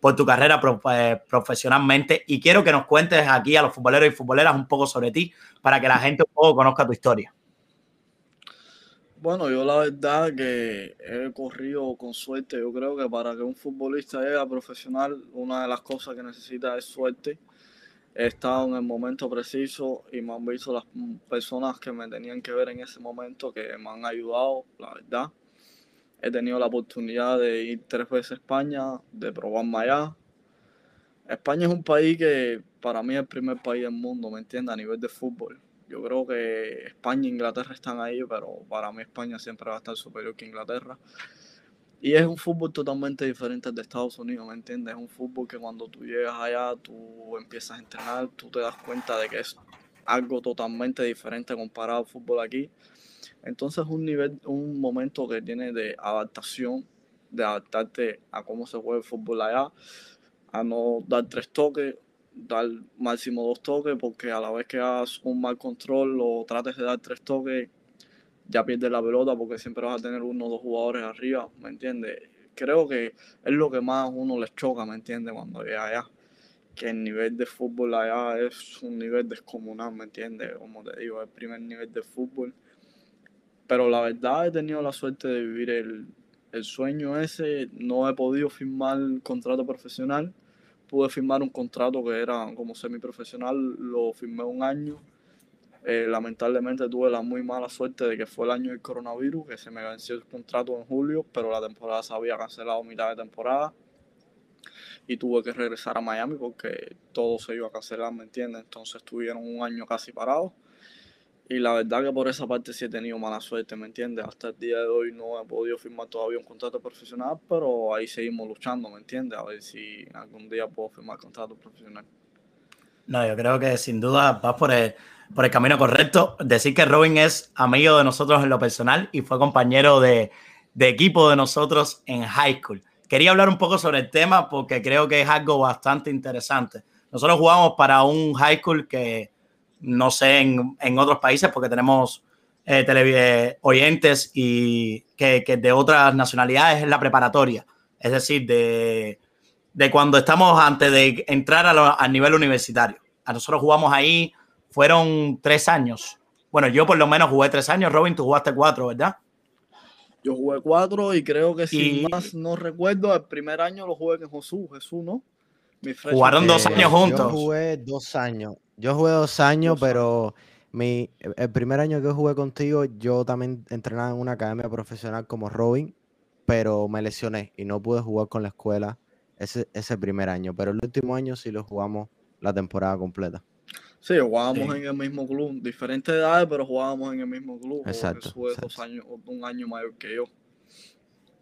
por tu carrera eh, profesionalmente. Y quiero que nos cuentes aquí a los futboleros y futboleras un poco sobre ti para que la gente un poco conozca tu historia. Bueno, yo la verdad que he corrido con suerte. Yo creo que para que un futbolista llegue a profesional, una de las cosas que necesita es suerte. He estado en el momento preciso y me han visto las personas que me tenían que ver en ese momento que me han ayudado, la verdad. He tenido la oportunidad de ir tres veces a España, de probarme allá. España es un país que para mí es el primer país del mundo, ¿me entiendes? A nivel de fútbol. Yo creo que España e Inglaterra están ahí, pero para mí España siempre va a estar superior que Inglaterra. Y es un fútbol totalmente diferente al de Estados Unidos, ¿me entiendes? Es un fútbol que cuando tú llegas allá, tú empiezas a entrenar, tú te das cuenta de que es algo totalmente diferente comparado al fútbol aquí. Entonces es un nivel, un momento que tiene de adaptación, de adaptarte a cómo se juega el fútbol allá, a no dar tres toques, dar máximo dos toques, porque a la vez que hagas un mal control o trates de dar tres toques, ya pierdes la pelota porque siempre vas a tener uno o dos jugadores arriba, ¿me entiendes? Creo que es lo que más a uno les choca, ¿me entiendes? Cuando llega allá. Que el nivel de fútbol allá es un nivel descomunal, ¿me entiendes? Como te digo, es el primer nivel de fútbol. Pero la verdad he tenido la suerte de vivir el, el sueño ese. No he podido firmar contrato profesional. Pude firmar un contrato que era como semiprofesional, lo firmé un año eh, lamentablemente tuve la muy mala suerte de que fue el año del coronavirus, que se me venció el contrato en julio, pero la temporada se había cancelado mitad de temporada y tuve que regresar a Miami porque todo se iba a cancelar, ¿me entiendes? Entonces estuvieron un año casi parados. Y la verdad que por esa parte sí he tenido mala suerte, ¿me entiendes? Hasta el día de hoy no he podido firmar todavía un contrato profesional, pero ahí seguimos luchando, ¿me entiendes? A ver si algún día puedo firmar contrato profesional. No, yo creo que sin duda vas por el, por el camino correcto. Decir que Robin es amigo de nosotros en lo personal y fue compañero de, equipo de nosotros en high school. Quería hablar un poco sobre el tema porque creo que es algo bastante interesante. Nosotros jugamos para un high school que no sé en, otros países porque tenemos eh, eh, oyentes y que, de otras nacionalidades es la preparatoria. Es decir, de, cuando estamos antes de entrar al nivel universitario. A nosotros jugamos ahí fueron tres años. Bueno, yo por lo menos jugué tres años. Robin, tú jugaste cuatro, ¿verdad? Yo jugué cuatro y creo que si más no recuerdo, el primer año lo jugué con Jesús, Jesús, ¿no? Jugaron dos años juntos. Yo jugué dos años. Yo jugué dos años, pero mi, el primer año que jugué contigo, yo también entrenaba en una academia profesional como Robin, pero me lesioné y no pude jugar con la escuela ese, ese primer año. Pero el último año sí lo jugamos la temporada completa. Sí, jugábamos en el mismo club, diferentes edades, pero jugábamos en el mismo club. Exacto. Dos años, un año mayor que yo.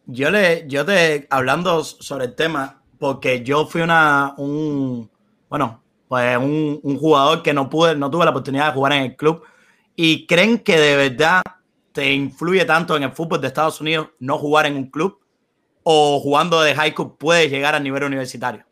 Yo le, yo te, hablando sobre el tema, porque yo fui una, un, bueno, pues un, un, jugador que no pude, no tuve la oportunidad de jugar en el club. ¿Y creen que de verdad te influye tanto en el fútbol de Estados Unidos no jugar en un club? ¿O jugando de high school puedes llegar a nivel universitario?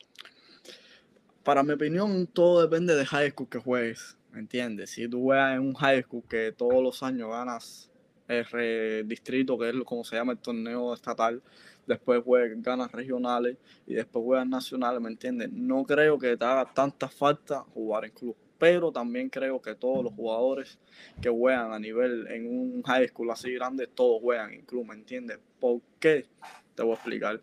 Para mi opinión, todo depende de high school que juegues, ¿me entiendes? Si tú juegas en un high school que todos los años ganas el distrito, que es como se llama el torneo estatal, después juegas, ganas regionales y después juegas nacionales, ¿me entiendes? No creo que te haga tanta falta jugar en club, pero también creo que todos los jugadores que juegan a nivel en un high school así grande, todos juegan en club, ¿me entiendes? ¿Por qué? Te voy a explicar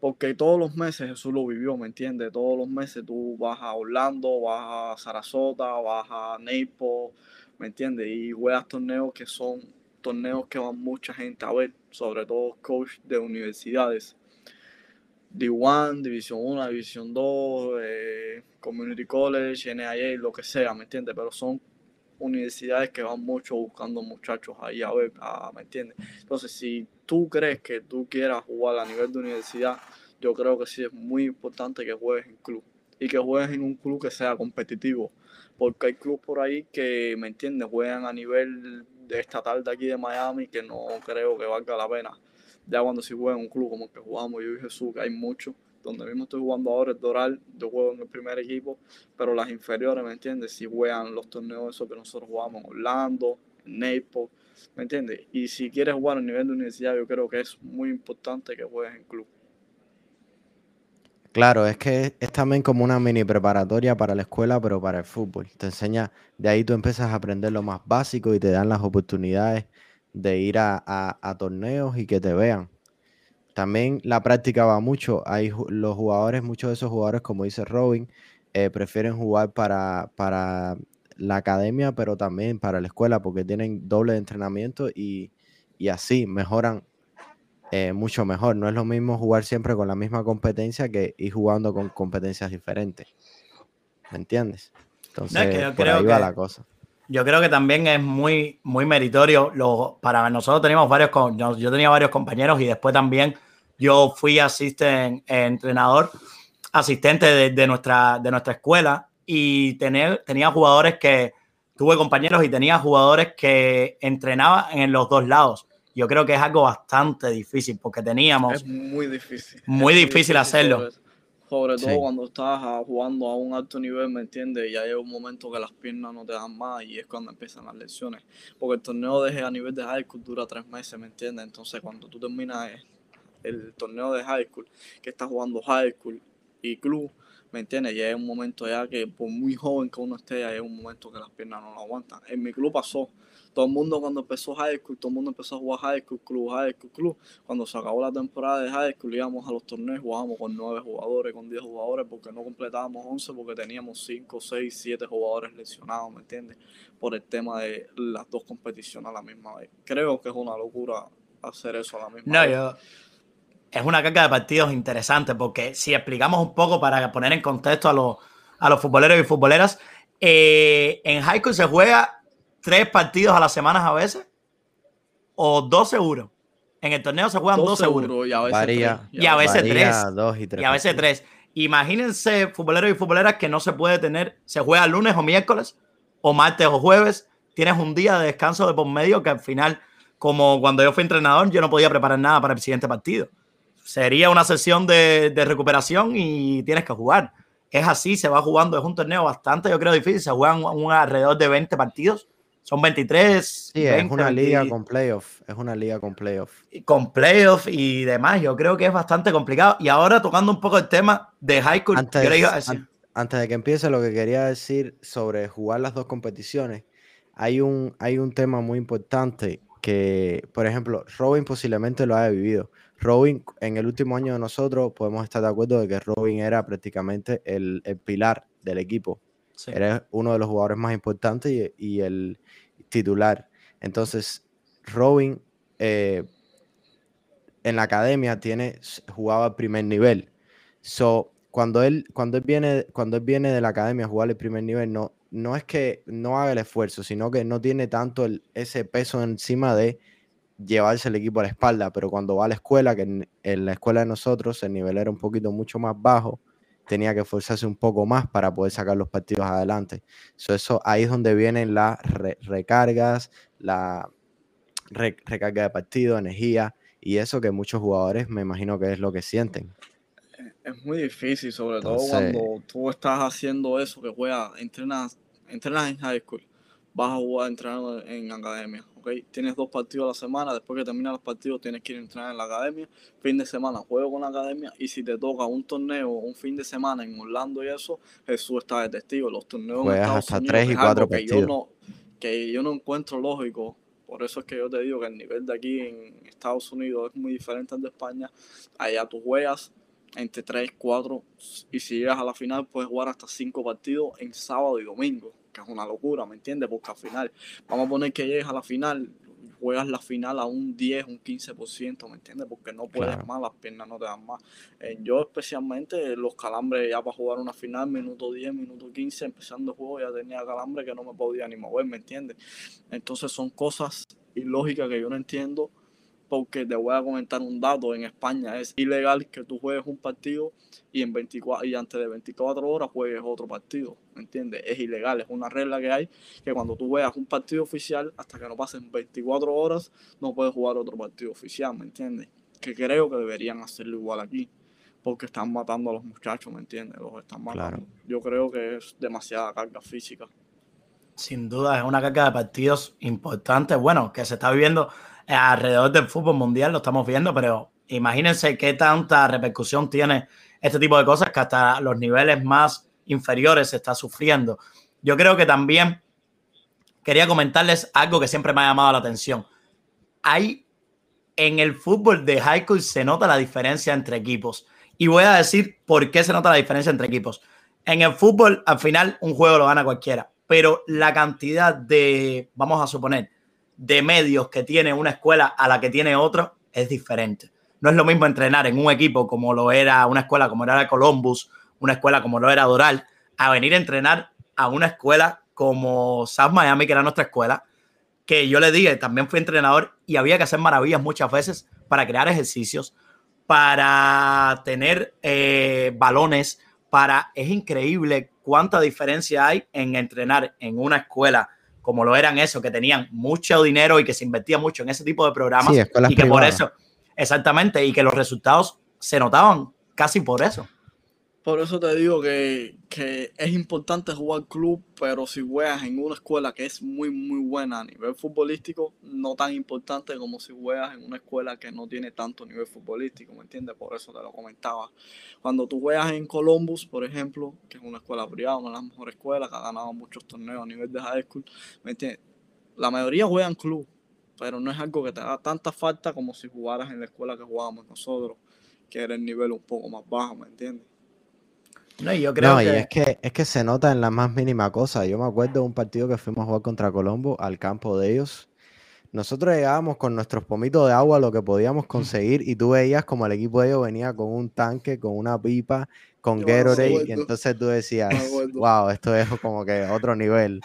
porque todos los meses Jesús lo vivió, ¿me entiendes? Todos los meses tú vas a Orlando, vas a Sarasota, vas a Naples, ¿me entiendes? Y juegas torneos que son torneos que van mucha gente a ver, sobre todo coach de universidades. D1, División 1, División 2, eh, Community College, NIA, lo que sea, ¿me entiendes? Pero son universidades que van mucho buscando muchachos ahí a ver, ¿me entiendes? Entonces, si tú crees que tú quieras jugar a nivel de universidad, yo creo que sí es muy importante que juegues en club y que juegues en un club que sea competitivo, porque hay clubes por ahí que, ¿me entiendes?, juegan a nivel estatal de aquí de Miami que no creo que valga la pena. Ya cuando si juegan en un club como el que jugamos yo y Jesús, que hay muchos, donde mismo estoy jugando ahora el Doral, yo juego en el primer equipo, pero las inferiores, ¿me entiendes? Si juegan los torneos esos que nosotros jugamos Orlando, en Naples, ¿me entiendes? Y si quieres jugar a nivel de universidad, yo creo que es muy importante que juegues en club. Claro, es que es también como una mini preparatoria para la escuela, pero para el fútbol. Te enseña, de ahí tú empiezas a aprender lo más básico y te dan las oportunidades de ir a, torneos y que te vean. También la práctica va mucho. Hay los jugadores, muchos de esos jugadores, como dice Robin, eh, prefieren jugar para, para la academia, pero también para la escuela, porque tienen doble de entrenamiento y, y así mejoran eh, mucho mejor. No es lo mismo jugar siempre con la misma competencia que ir jugando con competencias diferentes. ¿Me entiendes? Entonces, por ahí va la cosa. Yo creo que también es muy, muy meritorio. Lo, para nosotros teníamos varios, yo, yo tenía varios compañeros y después también yo fui asisten, entrenador, asistente de, nuestra, de nuestra escuela y tener, tenía jugadores que, tuve compañeros y tenía jugadores que entrenaban en los dos lados. Yo creo que es algo bastante difícil porque teníamos... Es muy difícil. Muy difícil, hacerlo. Sobre, todo cuando estás jugando a un alto nivel, ¿me entiendes? Ya llega un momento que las piernas no te dan más y es cuando empiezan las lesiones. Porque el torneo de a nivel de high school dura tres meses, ¿me entiendes? Entonces cuando tú terminas el torneo de high school, que estás jugando high school y club, ¿me entiendes? Ya es un momento ya que por muy joven que uno esté, ya es un momento que las piernas no lo aguantan. En mi club pasó. Todo el mundo cuando empezó high school, todo el mundo empezó a jugar high school, club, high school, club. Cuando se acabó la temporada de high school, íbamos a los torneos, jugábamos con nueve jugadores, con diez jugadores, porque no completábamos once, porque teníamos cinco, seis, siete jugadores lesionados, ¿me entiendes? Por el tema de las dos competiciones a la misma vez. Creo que es una locura hacer eso a la misma vez. Yo es una carga de partidos interesante porque si explicamos un poco para poner en contexto a los, a los futboleros y futboleras, eh, en high school se juega tres partidos a las semanas a veces o dos seguros. En el torneo se juegan dos, seguros. y a veces tres. Y a veces tres. Dos y, tres y a veces tres. Imagínense, futboleros y futboleras, que no se puede tener, se juega lunes o miércoles, o martes o jueves. Tienes un día de descanso de por medio que al final, como cuando yo fui entrenador, yo no podía preparar nada para el siguiente partido sería una sesión de, recuperación y tienes que jugar. Es así, se va jugando, es un torneo bastante, yo creo, difícil. Se juegan un, alrededor de 20 partidos. Son 23. Sí, es una liga con playoff. Es una liga con playoff. Con playoff y demás. Yo creo que es bastante complicado. Y ahora tocando un poco el tema de high school. Antes, antes de que empiece, lo que quería decir sobre jugar las dos competiciones. Hay un, hay un tema muy importante que, por ejemplo, Robin posiblemente lo haya vivido. Robin, en el último año de nosotros, podemos estar de acuerdo de que Robin era prácticamente el, pilar del equipo. Era uno de los jugadores más importantes y, el titular. Entonces, Robin eh, en la academia tiene, jugaba al primer nivel. So, cuando él, cuando él viene, cuando él viene de la academia a jugar el primer nivel, no, no es que no haga el esfuerzo, sino que no tiene tanto ese peso encima de llevarse el equipo a la espalda, pero cuando va a la escuela, que en, la escuela de nosotros el nivel era un poquito mucho más bajo, tenía que esforzarse un poco más para poder sacar los partidos adelante. eso ahí es donde vienen las recargas, la recarga de partido, energía y eso que muchos jugadores me imagino que es lo que sienten. Es muy difícil, sobre todo cuando tú estás haciendo eso, que juegas, entrenas, entrenas en high school, vas a jugar entrenando en academia Tienes dos partidos a la semana, después que terminan los partidos tienes que ir a entrenar en la academia, fin de semana juego con la academia y si te toca un torneo un fin de semana en Orlando y eso, Jesús está de testigo. Los torneos Juegas hasta tres y cuatro partidos. Que yo, no, que yo no encuentro lógico por eso es que yo te digo que el nivel de aquí en Estados Unidos es muy diferente al de España. Allá tú juegas entre 3, 4 y si llegas a la final puedes jugar hasta 5 partidos en sábado y domingo que es una locura, ¿me entiendes? Porque al final, vamos a poner que llegues a la final, juegas la final a un 10, un 15%, ¿me entiendes? Porque no puedes más, las piernas no te dan más. Eh, yo especialmente los calambres ya para jugar una final, minuto 10, minuto 15, empezando el juego ya tenía calambre que no me podía ni mover, ¿me entiendes? Entonces son cosas ilógicas que yo no entiendo porque te voy a comentar un dato, en España es ilegal que tú juegues un partido y, en 24, y antes de 24 horas juegues otro partido, ¿me entiendes? Es ilegal, es una regla que hay, que cuando tú veas un partido oficial, hasta que no pasen 24 horas, no puedes jugar otro partido oficial, ¿me entiendes? Que creo que deberían hacerlo igual aquí, porque están matando a los muchachos, ¿me entiendes? Los están matando. Yo creo que es demasiada carga física. Sin duda, es una carga de partidos importante, bueno, que se está viviendo alrededor del fútbol mundial, lo estamos viendo, pero imagínense qué tanta repercusión tiene este tipo de cosas que hasta los niveles más inferiores se está sufriendo. Yo creo que también quería comentarles algo que siempre me ha llamado la atención. Hay en el fútbol de high school se nota la diferencia entre equipos. Y voy a decir por qué se nota la diferencia entre equipos. En el fútbol, al final, un juego lo gana cualquiera, pero la cantidad de, vamos a suponer, de medios que tiene una escuela a la que tiene otra es diferente. No es lo mismo entrenar en un equipo como lo era una escuela como era Columbus, una escuela como lo era Doral, a venir a entrenar a una escuela como South Miami, que era nuestra escuela, que yo le dije, también fui entrenador y había que hacer maravillas muchas veces para crear ejercicios, para tener eh, balones, para... Es increíble cuánta diferencia hay en entrenar en una escuela como lo eran eso, que tenían mucho dinero y que se invertía mucho en ese tipo de programas y que por eso, exactamente, y que los resultados se notaban casi por eso. Por eso te digo que, es importante jugar club, pero si juegas en una escuela que es muy, muy buena a nivel futbolístico, no tan importante como si juegas en una escuela que no tiene tanto nivel futbolístico, ¿me entiendes? Por eso te lo comentaba. Cuando tú juegas en Columbus, por ejemplo, que es una escuela privada, una de las mejores escuelas, que ha ganado muchos torneos a nivel de high school, ¿me entiendes? La mayoría juegan club, pero no es algo que te da tanta falta como si jugaras en la escuela que jugábamos nosotros, que era el nivel un poco más bajo, ¿me entiendes? No, y yo creo que... es que es que se nota en la más mínima cosa. Yo me acuerdo de un partido que fuimos a jugar contra Colombo al campo de ellos. Nosotros llegábamos con nuestros pomitos de agua, lo que podíamos conseguir, y tú veías como el equipo de ellos venía con un tanque, con una pipa, con Gatorade, y entonces tú decías, wow, esto es como que otro nivel.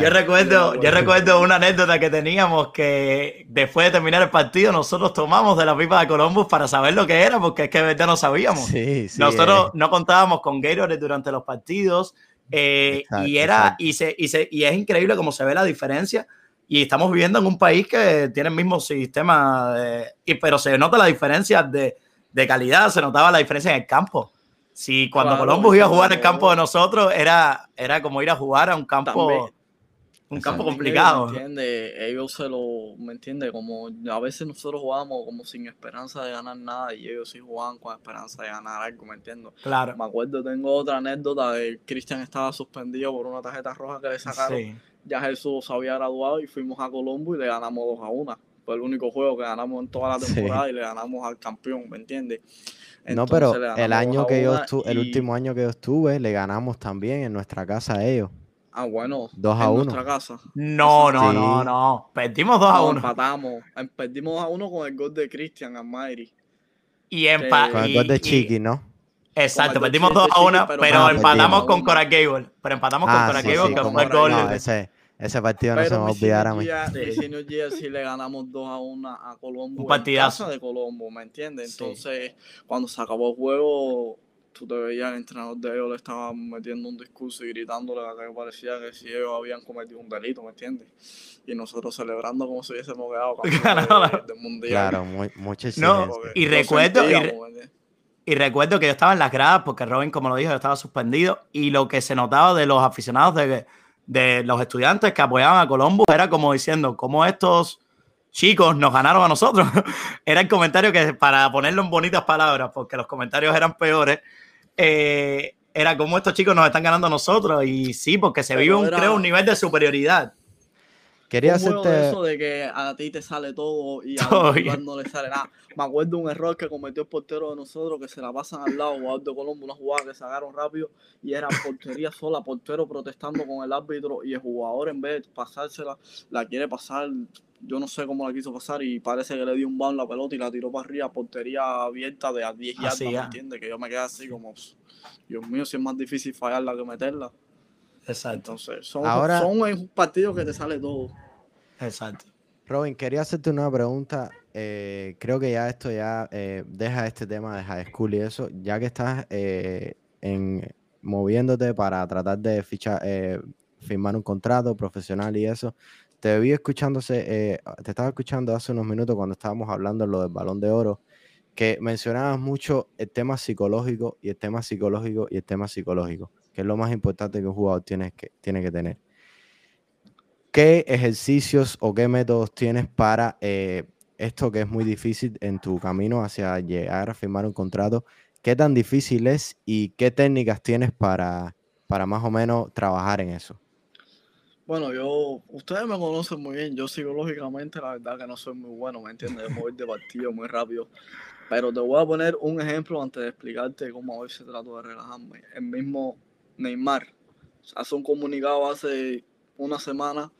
Yo recuerdo, yo recuerdo una anécdota que teníamos que después de terminar el partido nosotros tomamos de la pipa de Columbus para saber lo que era, porque es que de verdad no sabíamos. nosotros eh. no contábamos con Gatorade durante los partidos eh, y era y, se, y, se, y es increíble cómo se ve la diferencia. Y estamos viviendo en un país que tiene el mismo sistema, y, pero se nota la diferencia de, de calidad, se notaba la diferencia en el campo. Sí, cuando Columbus iba a jugar en el campo de nosotros, era, era como ir a jugar a un campo, un campo complicado. ¿Me entiendes? Ellos se lo, ¿me entiendes? Como a veces nosotros jugamos como sin esperanza de ganar nada y ellos sí jugaban con esperanza de ganar algo, ¿me entiendes? Claro. Me acuerdo, tengo otra anécdota de Cristian estaba suspendido por una tarjeta roja que le sacaron. Ya Jesús se había graduado y fuimos a Colombo y le ganamos 2 a 1. Fue el único juego que ganamos en toda la temporada y le ganamos al campeón, ¿me entiendes? no, pero el año que yo estuve, el último año que yo estuve, le ganamos también en nuestra casa a ellos. Ah, bueno. 2 a 1. nuestra casa. No, no, no, no. Perdimos 2 a 1. Empatamos. Em, perdimos 2 a 1 con el gol de Christian Almighty. Y empatamos. Con el gol de Chiqui, ¿no? Exacto, perdimos 2 a 1, pero, empatamos con Cora Gable. Pero empatamos con ah, Cora Gable, que fue el gol. No, ese, ese partido no se me va a olvidar a mí. Sí le ganamos 2 a 1 a Colombo. Un partidazo. En casa de Colombo, ¿me entiendes? Entonces, cuando se acabó el juego, tú te veías el entrenador de ellos le estaba metiendo un discurso y gritándole a que parecía que si ellos habían cometido un delito, ¿me entiendes? Y nosotros celebrando como si hubiésemos quedado campeones del mundial. Claro, muy, muchísimo. No, y recuerdo, y, y, recuerdo que yo estaba en las gradas porque Robin, como lo dijo, estaba suspendido y lo que se notaba de los aficionados de de los estudiantes que apoyaban a Columbus era como diciendo, cómo estos chicos nos ganaron a nosotros. era el comentario que, para ponerlo en bonitas palabras, porque los comentarios eran peores, eh, era como estos chicos nos están ganando a nosotros. Y sí, porque se vive un, creo, un nivel de superioridad. Quería hacerte... eso de que a ti te sale todo y a otro no le sale nada. Me acuerdo un error que cometió el portero de nosotros que se la pasan al lado, jugador de Colombo, una jugada que sacaron rápido y era portería sola, portero protestando con el árbitro y el jugador en vez de pasársela, la quiere pasar, yo no sé cómo la quiso pasar y parece que le dio un balón la pelota y la tiró para arriba, portería abierta de a 10 yardas, ¿me entiendes? Que yo me quedé así como, Dios mío, si es más difícil fallarla que meterla. Exacto. Entonces, son, Ahora, son partidos que te sale todo. Exacto. Robin, quería hacerte una pregunta. Eh, creo que ya esto ya eh, deja este tema de high school y eso, ya que estás eh, en, moviéndote para tratar de fichar, firmar un contrato profesional y eso. Te vi escuchándose, te estaba escuchando hace unos minutos cuando estábamos hablando de lo del balón de oro, que mencionabas mucho el tema psicológico y el tema psicológico y el tema psicológico, que es lo más importante que un jugador tiene que, tiene que tener. ¿Qué ejercicios o qué métodos tienes para eh, esto que es muy difícil en tu camino hacia llegar a firmar un contrato? ¿Qué tan difícil es y qué técnicas tienes para, para más o menos trabajar en eso? Bueno, yo, ustedes me conocen muy bien, yo psicológicamente la verdad que no soy muy bueno, ¿me entiendes? De mover de partido muy rápido. Pero te voy a poner un ejemplo antes de explicarte cómo a veces trato de relajarme. El mismo Neymar hace un comunicado hace una semana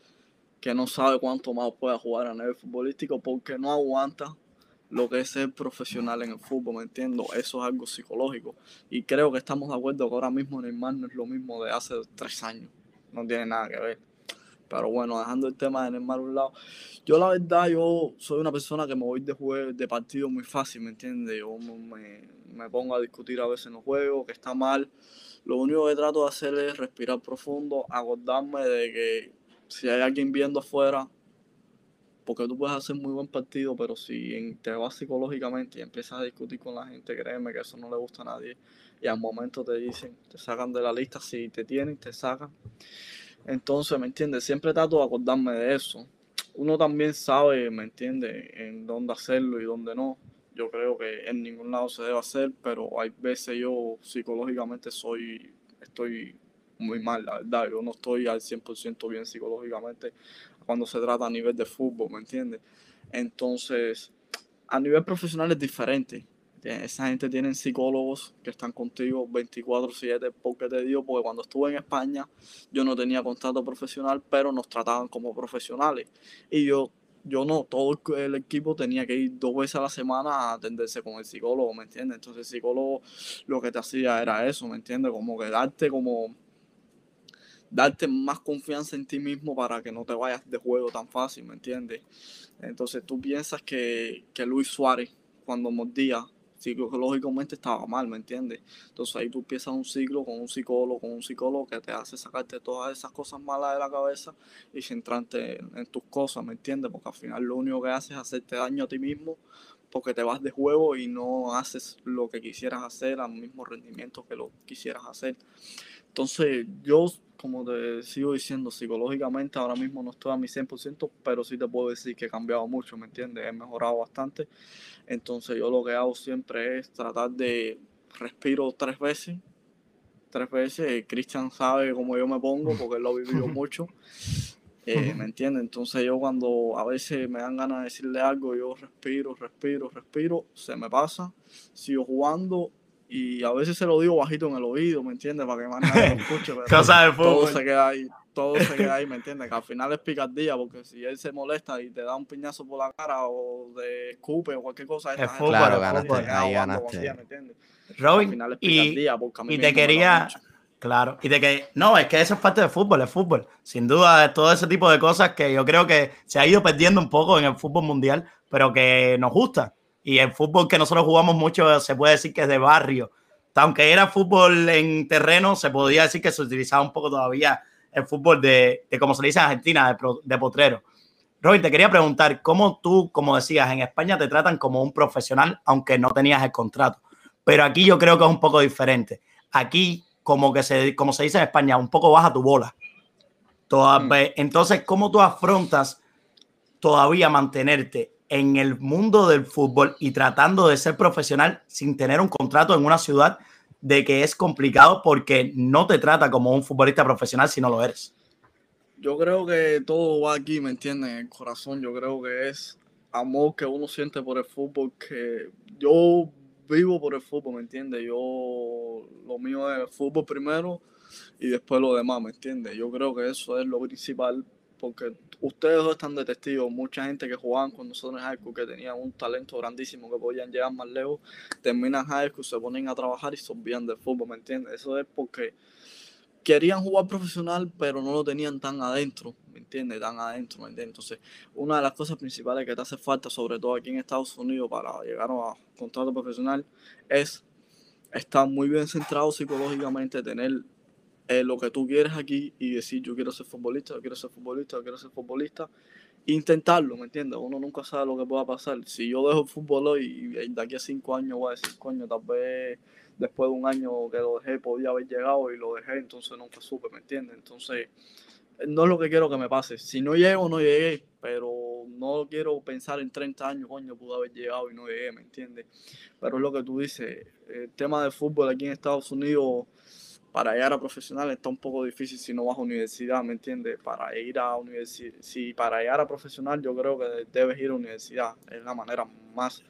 que no sabe cuánto más puede jugar a nivel futbolístico porque no aguanta lo que es ser profesional en el fútbol, ¿me entiendo? Eso es algo psicológico. Y creo que estamos de acuerdo que ahora mismo Neymar no es lo mismo de hace tres años. No tiene nada que ver. Pero bueno, dejando el tema de Neymar a un lado, yo la verdad, yo soy una persona que me voy de juego, de partido muy fácil, ¿me entiendes? Yo me, me, pongo a discutir a veces en los juegos, que está mal. Lo único que trato de hacer es respirar profundo, acordarme de que si hay alguien viendo afuera, porque tú puedes hacer muy buen partido, pero si te vas psicológicamente y empiezas a discutir con la gente, créeme que eso no le gusta a nadie. Y al momento te dicen, te sacan de la lista, si te tienen, te sacan. Entonces, ¿me entiendes? Siempre trato de acordarme de eso. Uno también sabe, ¿me entiendes?, en dónde hacerlo y dónde no. Yo creo que en ningún lado se debe hacer, pero hay veces yo psicológicamente soy, estoy muy mal, la verdad. Yo no estoy al 100% bien psicológicamente cuando se trata a nivel de fútbol, ¿me entiendes? Entonces, a nivel profesional es diferente. Esa gente tiene psicólogos que están contigo 24/7 porque te digo, porque cuando estuve en España yo no tenía contrato profesional, pero nos trataban como profesionales. Y yo, yo no, todo el equipo tenía que ir dos veces a la semana a atenderse con el psicólogo, ¿me entiendes? Entonces el psicólogo lo que te hacía era eso, ¿me entiendes? Como que darte como darte más confianza en ti mismo para que no te vayas de juego tan fácil, ¿me entiendes? Entonces tú piensas que, que Luis Suárez, cuando mordía, psicológicamente estaba mal, ¿me entiendes? Entonces ahí tú empiezas un ciclo con un psicólogo, con un psicólogo que te hace sacarte todas esas cosas malas de la cabeza y centrarte en, tus cosas, ¿me entiendes? Porque al final lo único que haces es hacerte daño a ti mismo porque te vas de juego y no haces lo que quisieras hacer al mismo rendimiento que lo quisieras hacer. Entonces yo como te sigo diciendo, psicológicamente ahora mismo no estoy a mi 100%, pero sí te puedo decir que he cambiado mucho, ¿me entiendes? He mejorado bastante. Entonces yo lo que hago siempre es tratar de respiro tres veces. Tres veces. Cristian sabe cómo yo me pongo porque él lo ha vivido mucho. Eh, ¿Me entiendes? Entonces yo cuando a veces me dan ganas de decirle algo, yo respiro, respiro, respiro, se me pasa, sigo jugando y a veces se lo digo bajito en el oído, ¿me entiendes? Para que más nadie lo escuche. Pero Todo se queda ahí, todo se queda ahí, ¿me entiendes? Que al final es picardía, porque si él se molesta y te da un piñazo por la cara o de escupe o cualquier cosa, es fútbol, claro, ganaste, ahí ganaste. ¿me entiendes? Robin, al final es picardía, porque a mí y te quería... Claro, y de que, no, es que eso es parte del fútbol, es fútbol. Sin duda, todo ese tipo de cosas que yo creo que se ha ido perdiendo un poco en el fútbol mundial, pero que nos gusta. Y el fútbol que nosotros jugamos mucho se puede decir que es de barrio. Aunque era fútbol en terreno, se podía decir que se utilizaba un poco todavía el fútbol de, como se dice en Argentina, de, potrero. Robin, te quería preguntar, ¿cómo tú, como decías, en España te tratan como un profesional, aunque no tenías el contrato? Pero aquí yo creo que es un poco diferente. Aquí, como, que se, como se dice en España, un poco baja tu bola. Mm. Entonces, ¿cómo tú afrontas todavía mantenerte en el mundo del fútbol y tratando de ser profesional sin tener un contrato en una ciudad de que es complicado porque no te trata como un futbolista profesional si no lo eres. Yo creo que todo va aquí, ¿me entienden? En el corazón, yo creo que es amor que uno siente por el fútbol, que yo vivo por el fútbol, ¿me entiendes? Yo, lo mío es el fútbol primero y después lo demás, ¿me entiendes? Yo creo que eso es lo principal porque ustedes están de testigos, mucha gente que jugaban con nosotros en high school, que tenían un talento grandísimo, que podían llegar más lejos, terminan high school, se ponen a trabajar y se olvidan del fútbol, ¿me entiendes? Eso es porque querían jugar profesional, pero no lo tenían tan adentro, ¿me entiendes? Tan adentro, ¿me entiendes? Entonces, una de las cosas principales que te hace falta, sobre todo aquí en Estados Unidos, para llegar a contrato profesional, es estar muy bien centrado psicológicamente, tener eh, lo que tú quieres aquí y decir yo quiero ser futbolista, yo quiero ser futbolista, yo quiero ser futbolista. Intentarlo, ¿me entiendes? Uno nunca sabe lo que pueda pasar. Si yo dejo el fútbol hoy y de aquí a cinco años voy a decir, coño, tal vez después de un año que lo dejé podía haber llegado y lo dejé, entonces nunca supe, ¿me entiendes? Entonces, no es lo que quiero que me pase. Si no llego, no llegué, pero no quiero pensar en 30 años, coño, pude haber llegado y no llegué, ¿me entiendes? Pero es lo que tú dices, el tema de fútbol aquí en Estados Unidos para llegar a profesional está un poco difícil si no vas a universidad, ¿me entiendes? Para ir a universidad, si para llegar a profesional yo creo que debes ir a universidad, es la manera más...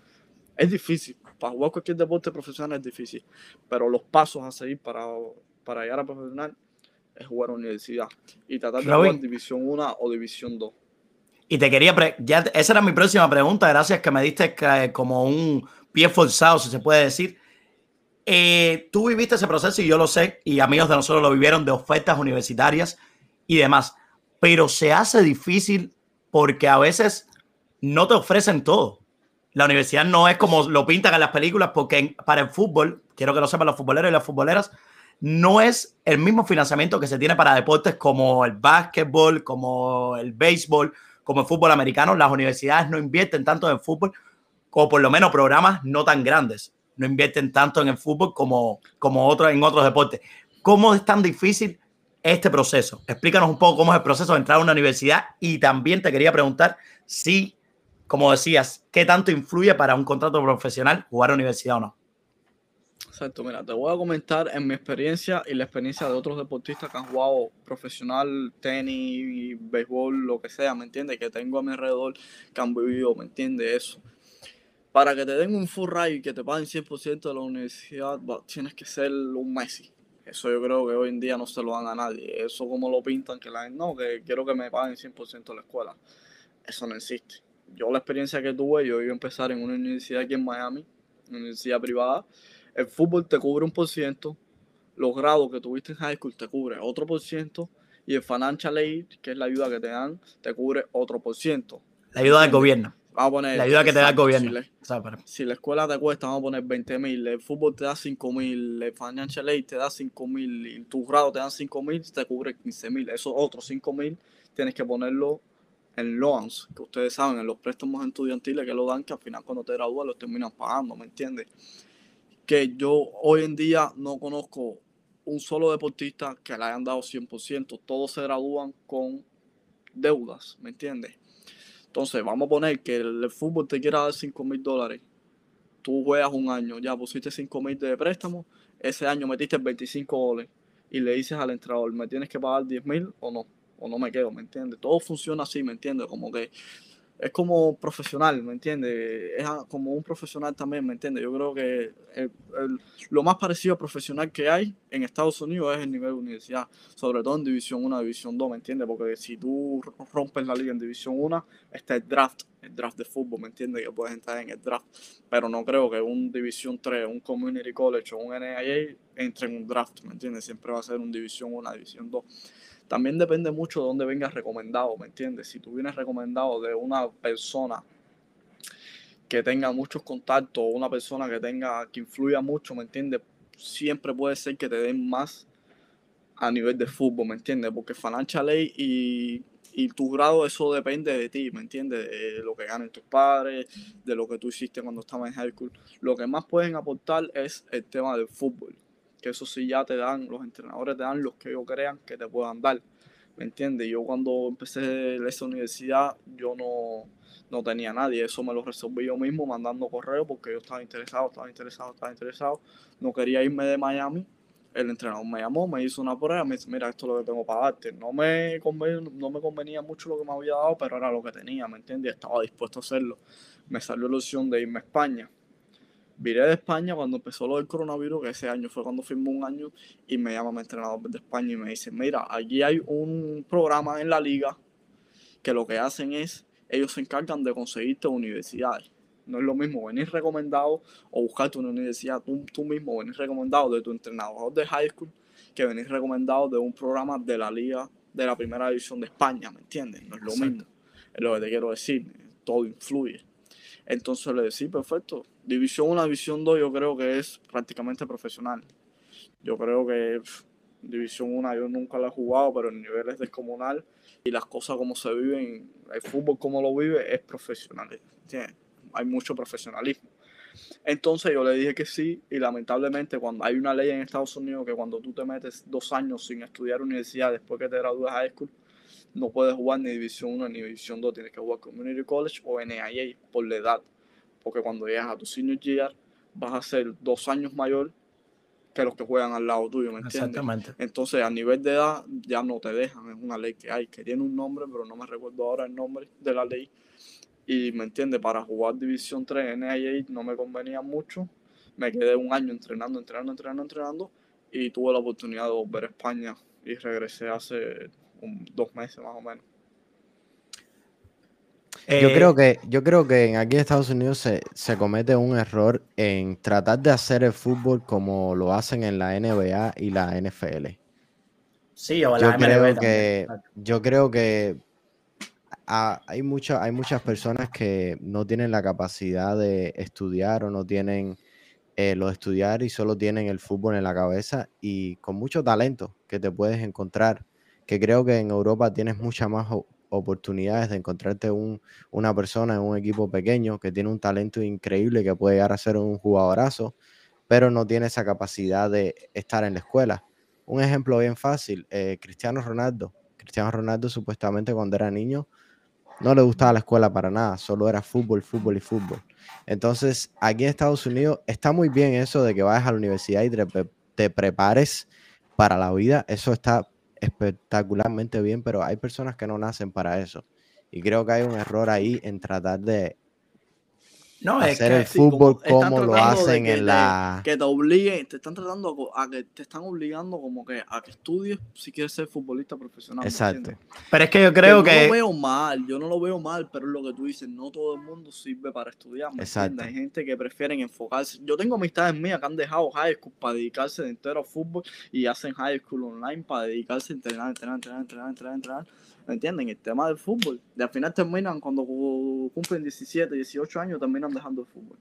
Es difícil, para jugar cualquier deporte profesional es difícil, pero los pasos a seguir para, para llegar a profesional es jugar a universidad y tratar de jugar División 1 o División 2. Y te quería, ya esa era mi próxima pregunta, gracias que me diste como un pie forzado, si se puede decir. Eh, tú viviste ese proceso y yo lo sé, y amigos de nosotros lo vivieron de ofertas universitarias y demás. pero se hace difícil porque a veces no te ofrecen todo. La universidad no es como lo pintan en las películas, porque para el fútbol, quiero que lo sepan los futboleros y las futboleras, no es el mismo financiamiento que se tiene para deportes como el básquetbol, como el béisbol, como el fútbol americano. Las universidades no invierten tanto en fútbol, como por lo menos programas no tan grandes. No invierten tanto en el fútbol como, como otros, en otros deportes. ¿Cómo es tan difícil este proceso? Explícanos un poco cómo es el proceso de entrar a una universidad y también te quería preguntar si, como decías, ¿qué tanto influye para un contrato profesional jugar a universidad o no? Exacto, mira, te voy a comentar en mi experiencia y la experiencia de otros deportistas que han jugado profesional, tenis, béisbol, lo que sea, ¿me entiendes? Que tengo a mi alrededor que han vivido, ¿me entiendes? Eso. Para que te den un full ride y que te paguen 100% de la universidad, tienes que ser un Messi. Eso yo creo que hoy en día no se lo dan a nadie. Eso como lo pintan, que la no, que quiero que me paguen 100% de la escuela. Eso no existe. Yo la experiencia que tuve, yo iba a empezar en una universidad aquí en Miami, una universidad privada, el fútbol te cubre un por ciento, los grados que tuviste en high school te cubre otro por ciento, y el financial aid, que es la ayuda que te dan, te cubre otro por ciento. La ayuda del gobierno. Vamos a poner, la ayuda que te da el gobierno. Si, la escuela te cuesta, vamos a poner 20 mil, el fútbol te da 5 mil, el financial aid te da 5 mil, y tu grado te dan 5 mil, te cubre 15 mil. Esos otros 5 mil tienes que ponerlo en loans, que ustedes saben, en los préstamos estudiantiles que lo dan, que al final cuando te gradúas los terminan pagando, ¿me entiendes? que yo hoy en día no conozco un solo deportista que le hayan dado 100%. Todos se gradúan con deudas, ¿me entiendes? Entonces, vamos a poner que el, fútbol te quiera dar 5 mil dólares. Tú juegas un año, ya pusiste 5 mil de préstamo, ese año metiste 25 dólares y le dices al entrenador, ¿me tienes que pagar 10 mil o no? O no me quedo, ¿me entiendes? Todo funciona así, ¿me entiendes? Como que es como profesional, ¿me entiendes? Es como un profesional también, ¿me entiendes? Yo creo que lo más parecido a profesional que hay en Estados Unidos es el nivel de universidad, sobre todo en División 1, División 2, ¿me entiendes? Porque si tú rompes la liga en División 1, está el draft, el draft de fútbol, ¿me entiendes? Que puedes entrar en el draft, pero no creo que un División 3, un Community College o un NIA entre en un draft, ¿me entiendes? Siempre va a ser un División 1, División 2. También depende mucho de dónde vengas recomendado, ¿me entiendes? Si tú vienes recomendado de una persona que tenga muchos contactos, una persona que tenga, que influya mucho, ¿me entiendes? Siempre puede ser que te den más a nivel de fútbol, ¿me entiendes? Porque financial ley y, y tu grado, eso depende de ti, ¿me entiendes? De lo que ganen tus padres, de lo que tú hiciste cuando estabas en high school. Lo que más pueden aportar es el tema del fútbol que eso sí ya te dan, los entrenadores te dan los que ellos crean que te puedan dar. ¿Me entiendes? Yo cuando empecé esa universidad, yo no, no tenía nadie. Eso me lo resolví yo mismo mandando correo porque yo estaba interesado, estaba interesado, estaba interesado. No quería irme de Miami. El entrenador me llamó, me hizo una prueba, me dice, mira, esto es lo que tengo para darte. No me, convenía, no me convenía mucho lo que me había dado, pero era lo que tenía, ¿me entiendes? Estaba dispuesto a hacerlo. Me salió la opción de irme a España Viré de España cuando empezó lo del coronavirus, que ese año fue cuando firmó un año, y me llama mi entrenador de España y me dice, mira, allí hay un programa en la liga que lo que hacen es, ellos se encargan de conseguirte universidades. No es lo mismo venir recomendado o buscarte una universidad tú, tú mismo, venir recomendado de tu entrenador de high school, que venir recomendado de un programa de la liga de la primera división de España, ¿me entiendes? No es lo mismo. Es lo que te quiero decir, todo influye. Entonces le decía, perfecto. División 1, División 2 yo creo que es prácticamente profesional. Yo creo que División 1 yo nunca la he jugado, pero el nivel es descomunal y las cosas como se viven, el fútbol como lo vive es profesional. Hay mucho profesionalismo. Entonces yo le dije que sí y lamentablemente cuando hay una ley en Estados Unidos que cuando tú te metes dos años sin estudiar universidad después que te gradúas high school, no puedes jugar ni División 1 ni División 2, tienes que jugar Community College o NAIA por la edad. Porque cuando llegas a tu senior year vas a ser dos años mayor que los que juegan al lado tuyo, ¿me entiendes? Exactamente. Entonces, a nivel de edad, ya no te dejan, es una ley que hay, que tiene un nombre, pero no me recuerdo ahora el nombre de la ley. Y, ¿me entiendes? Para jugar División 3 NAIA no me convenía mucho. Me quedé un año entrenando, entrenando, entrenando, entrenando. Y tuve la oportunidad de volver a España y regresé hace dos meses más o menos. yo, creo eh, que, yo creo que aquí en Estados Unidos se, se, comete un error en tratar de hacer el fútbol como lo hacen en la NBA y la NFL. Sí, o yo creo que también. yo creo que a- hay muchas hay muchas personas que no tienen la capacidad de estudiar o no tienen eh, lo de estudiar y solo tienen el fútbol en la cabeza y con mucho talento que te puedes encontrar, que creo que en Europa tienes muchas más oportunidades de encontrarte un- una persona en un equipo pequeño que tiene un talento increíble que puede llegar a ser un jugadorazo, pero no tiene esa capacidad de estar en la escuela. Un ejemplo bien fácil, eh, Cristiano Ronaldo. Cristiano Ronaldo supuestamente cuando era niño no le gustaba la escuela para nada, solo era fútbol, fútbol y fútbol. Entonces, aquí en Estados Unidos está muy bien eso de que vayas a la universidad y te, te prepares para la vida. Eso está espectacularmente bien, pero hay personas que no nacen para eso. Y creo que hay un error ahí en tratar de No, es hacer que el sí, como fútbol están como lo tratando de hacen que en te- la... que te obliguen, te están tratando a que te están obligando como que a que estudies si quieres ser futbolista profesional. ¿me Exacto. pero es que yo creo yo no que lo veo mal, yo no lo veo mal, pero es lo que tú dices, no todo el mundo sirve para estudiar, ¿me Exacto. entiendes? Hay gente que prefieren enfocarse. Yo tengo amistades mías que han dejado high school para dedicarse de entero a fútbol y hacen high school online para dedicarse a entrenar, entrenar, entrenar, entrenar, entrenar, entrenar. ¿Me entienden? El tema del fútbol. Y al final terminan, cuando cu- cumplen 17, 18 años, terminan dejando el fútbol.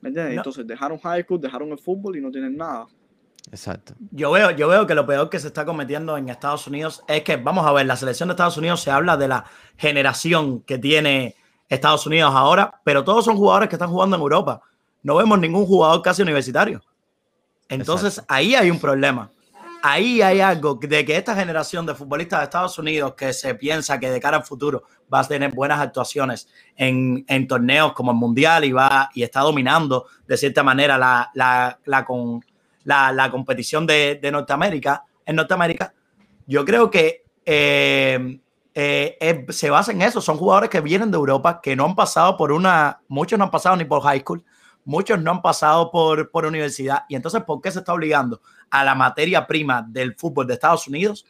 ¿Me entiendes? No. Entonces dejaron high school, dejaron el fútbol y no tienen nada. Exacto. Yo veo, yo veo que lo peor que se está cometiendo en Estados Unidos es que, vamos a ver, la selección de Estados Unidos se habla de la generación que tiene Estados Unidos ahora, pero todos son jugadores que están jugando en Europa. No vemos ningún jugador casi universitario. Entonces Exacto. ahí hay un problema. Ahí hay algo de que esta generación de futbolistas de Estados Unidos que se piensa que de cara al futuro va a tener buenas actuaciones en, torneos como el Mundial y, va, y está dominando de cierta manera la, la, la, competición de, de, Norteamérica, en Norteamérica, yo creo que eh, eh, se basa en eso. Son jugadores que vienen de Europa, que no han pasado por una, muchos no han pasado ni por high school, muchos no han pasado por, por universidad. Y entonces, ¿por qué se está obligando a la materia prima del fútbol de Estados Unidos,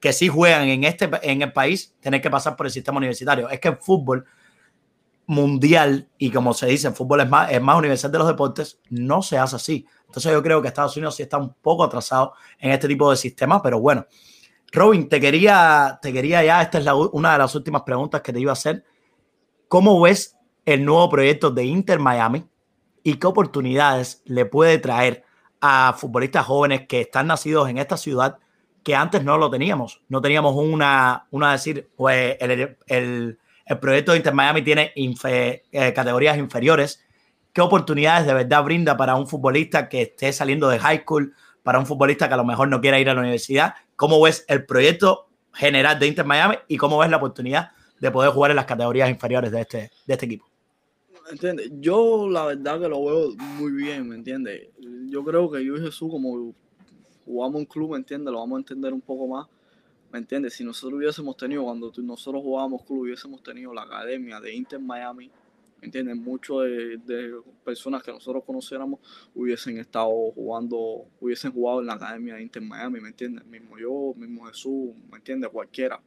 que sí juegan en, este, en el país, tener que pasar por el sistema universitario? Es que el fútbol mundial, y como se dice, el fútbol es más, es más universal de los deportes, no se hace así. Entonces yo creo que Estados Unidos sí está un poco atrasado en este tipo de sistemas, pero bueno. Robin, te quería, te quería ya, esta es una de las últimas preguntas que te iba a hacer. ¿Cómo ves el nuevo proyecto de Inter Miami y qué oportunidades le puede traer a futbolistas jóvenes que están nacidos en esta ciudad que antes no lo teníamos? No teníamos una, una decir, pues el, el, proyecto de Inter Miami tiene eh, categorías inferiores. ¿Qué oportunidades de verdad brinda para un futbolista que esté saliendo de high school, para un futbolista que a lo mejor no quiera ir a la universidad? ¿Cómo ves el proyecto general de Inter Miami y cómo ves la oportunidad de poder jugar en las categorías inferiores de este, de este equipo? ¿Entiendes? Yo la verdad que lo veo muy bien, ¿me entiendes? Yo creo que yo y Jesús, como jugamos un club, ¿me entiendes? Lo vamos a entender un poco más, ¿me entiendes? Si nosotros hubiésemos tenido, cuando nosotros jugábamos club, hubiésemos tenido la academia de Inter Miami, ¿me entiendes? Muchas de, de, personas que nosotros conociéramos hubiesen estado jugando, hubiesen jugado en la academia de Inter Miami, ¿me entiendes? Mismo yo, mismo Jesús, ¿me entiendes? Cualquiera.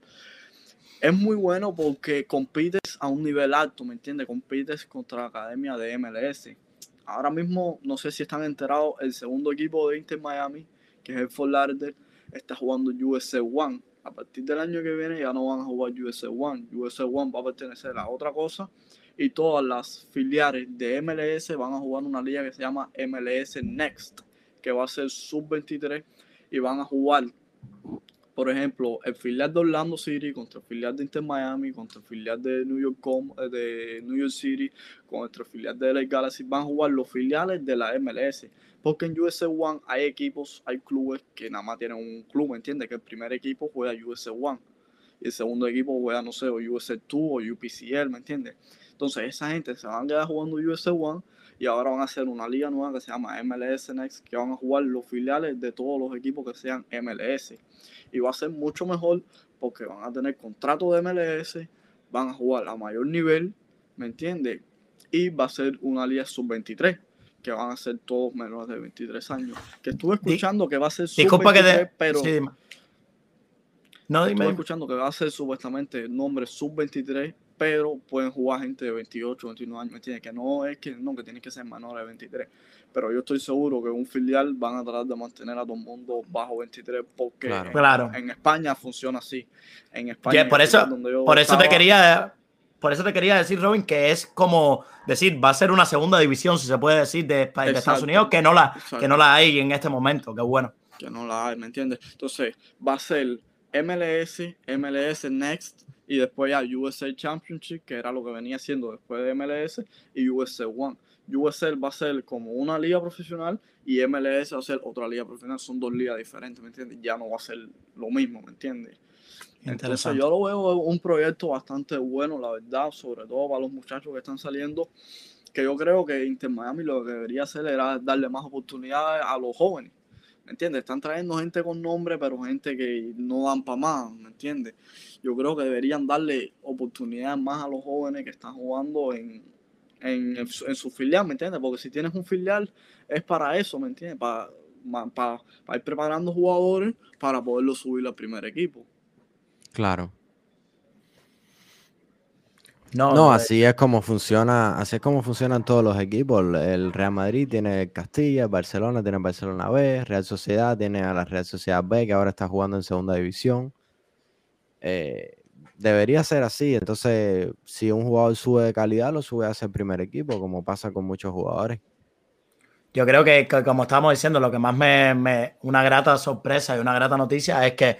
Es muy bueno porque compites a un nivel alto, ¿me entiendes? Compites contra la academia de MLS. Ahora mismo, no sé si están enterados, el segundo equipo de Inter Miami, que es el Fort Lauderdale, está jugando USA One. A partir del año que viene ya no van a jugar USA One. USA One va a pertenecer a otra cosa y todas las filiales de MLS van a jugar una liga que se llama MLS Next, que va a ser sub-23 y van a jugar, por ejemplo, el filial de Orlando City contra el filial de Inter Miami, contra el filial de New York, de New York City, contra el filial de LA Galaxy, van a jugar los filiales de la MLS. Porque en USA One hay equipos, hay clubes que nada más tienen un club, ¿me entiendes? Que el primer equipo juega USA One y el segundo equipo juega, no sé, o USA 2 o UPCL, ¿me entiendes? Entonces esa gente se van a quedar jugando USA One y ahora van a hacer una liga nueva que se llama MLS Next, que van a jugar los filiales de todos los equipos que sean MLS. Y va a ser mucho mejor porque van a tener contrato de MLS, van a jugar a mayor nivel, ¿me entiendes? Y va a ser una liga sub-23, que van a ser todos menores de 23 años. Que estuve escuchando que va a ser sub-23, que te... pero... Sí. No, dime. Estuve escuchando que va a ser supuestamente nombre sub-23, pero pueden jugar gente de 28, 29 años, ¿me entiendes? Que no es que no, que tiene que ser menor de 23, pero yo estoy seguro que un filial van a tratar de mantener a todo el mundo bajo 23 porque claro. En, España funciona así. En España, por eso, por eso te quería por eso te quería decir, Robin, que es como decir, va a ser una segunda división, si se puede decir, de, Estados Unidos, que no, la, que no la hay en este momento. Qué bueno. Que no la hay, ¿me entiendes? Entonces, va a ser MLS, MLS Next y después ya USA Championship, que era lo que venía siendo después de MLS, y USA One. USA va a ser como una liga profesional y MLS va a ser otra liga profesional. Son dos ligas diferentes, ¿me entiendes? Ya no va a ser lo mismo, ¿me entiendes? Entonces yo lo veo un proyecto bastante bueno, la verdad, sobre todo para los muchachos que están saliendo, que yo creo que Inter Miami lo que debería hacer era darle más oportunidades a los jóvenes. ¿Me entiendes? Están trayendo gente con nombre, pero gente que no dan para más, ¿me entiendes? Yo creo que deberían darle oportunidades más a los jóvenes que están jugando en, en, su filial, ¿me entiendes? Porque si tienes un filial es para eso, ¿me entiendes? Para, para, para ir preparando jugadores para poderlo subir al primer equipo. Claro. No, así es como funciona, así es como funcionan todos los equipos. El Real Madrid tiene Castilla, Barcelona tiene Barcelona B, Real Sociedad tiene a la Real Sociedad B, que ahora está jugando en segunda división. Eh, debería ser así. Entonces, si un jugador sube de calidad, lo sube a ser primer equipo, como pasa con muchos jugadores. Yo creo que, como estábamos diciendo, lo que más me, me, una grata sorpresa y una grata noticia es que